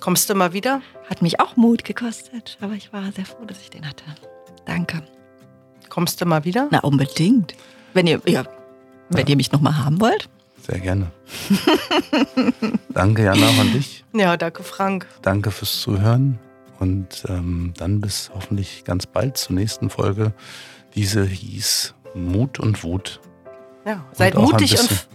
Kommst du mal wieder? Hat mich auch Mut gekostet, aber ich war sehr froh, dass ich den hatte. Danke. Kommst du mal wieder? Na, unbedingt. Wenn ihr, ja, wenn ihr mich nochmal haben wollt. Sehr gerne. *laughs* Danke, Jana, auch an dich. Ja, danke, Frank. Danke fürs Zuhören und ähm, dann bis hoffentlich ganz bald zur nächsten Folge. Diese hieß Mut und Wut. Ja, seid ein mutig und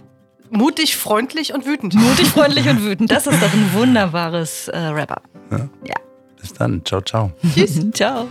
mutig, freundlich und wütend. Mutig, freundlich und wütend. Das ist doch ein wunderbares äh, Wrap-up. Bis dann. Ciao, ciao. *laughs* Tschüss. Ciao.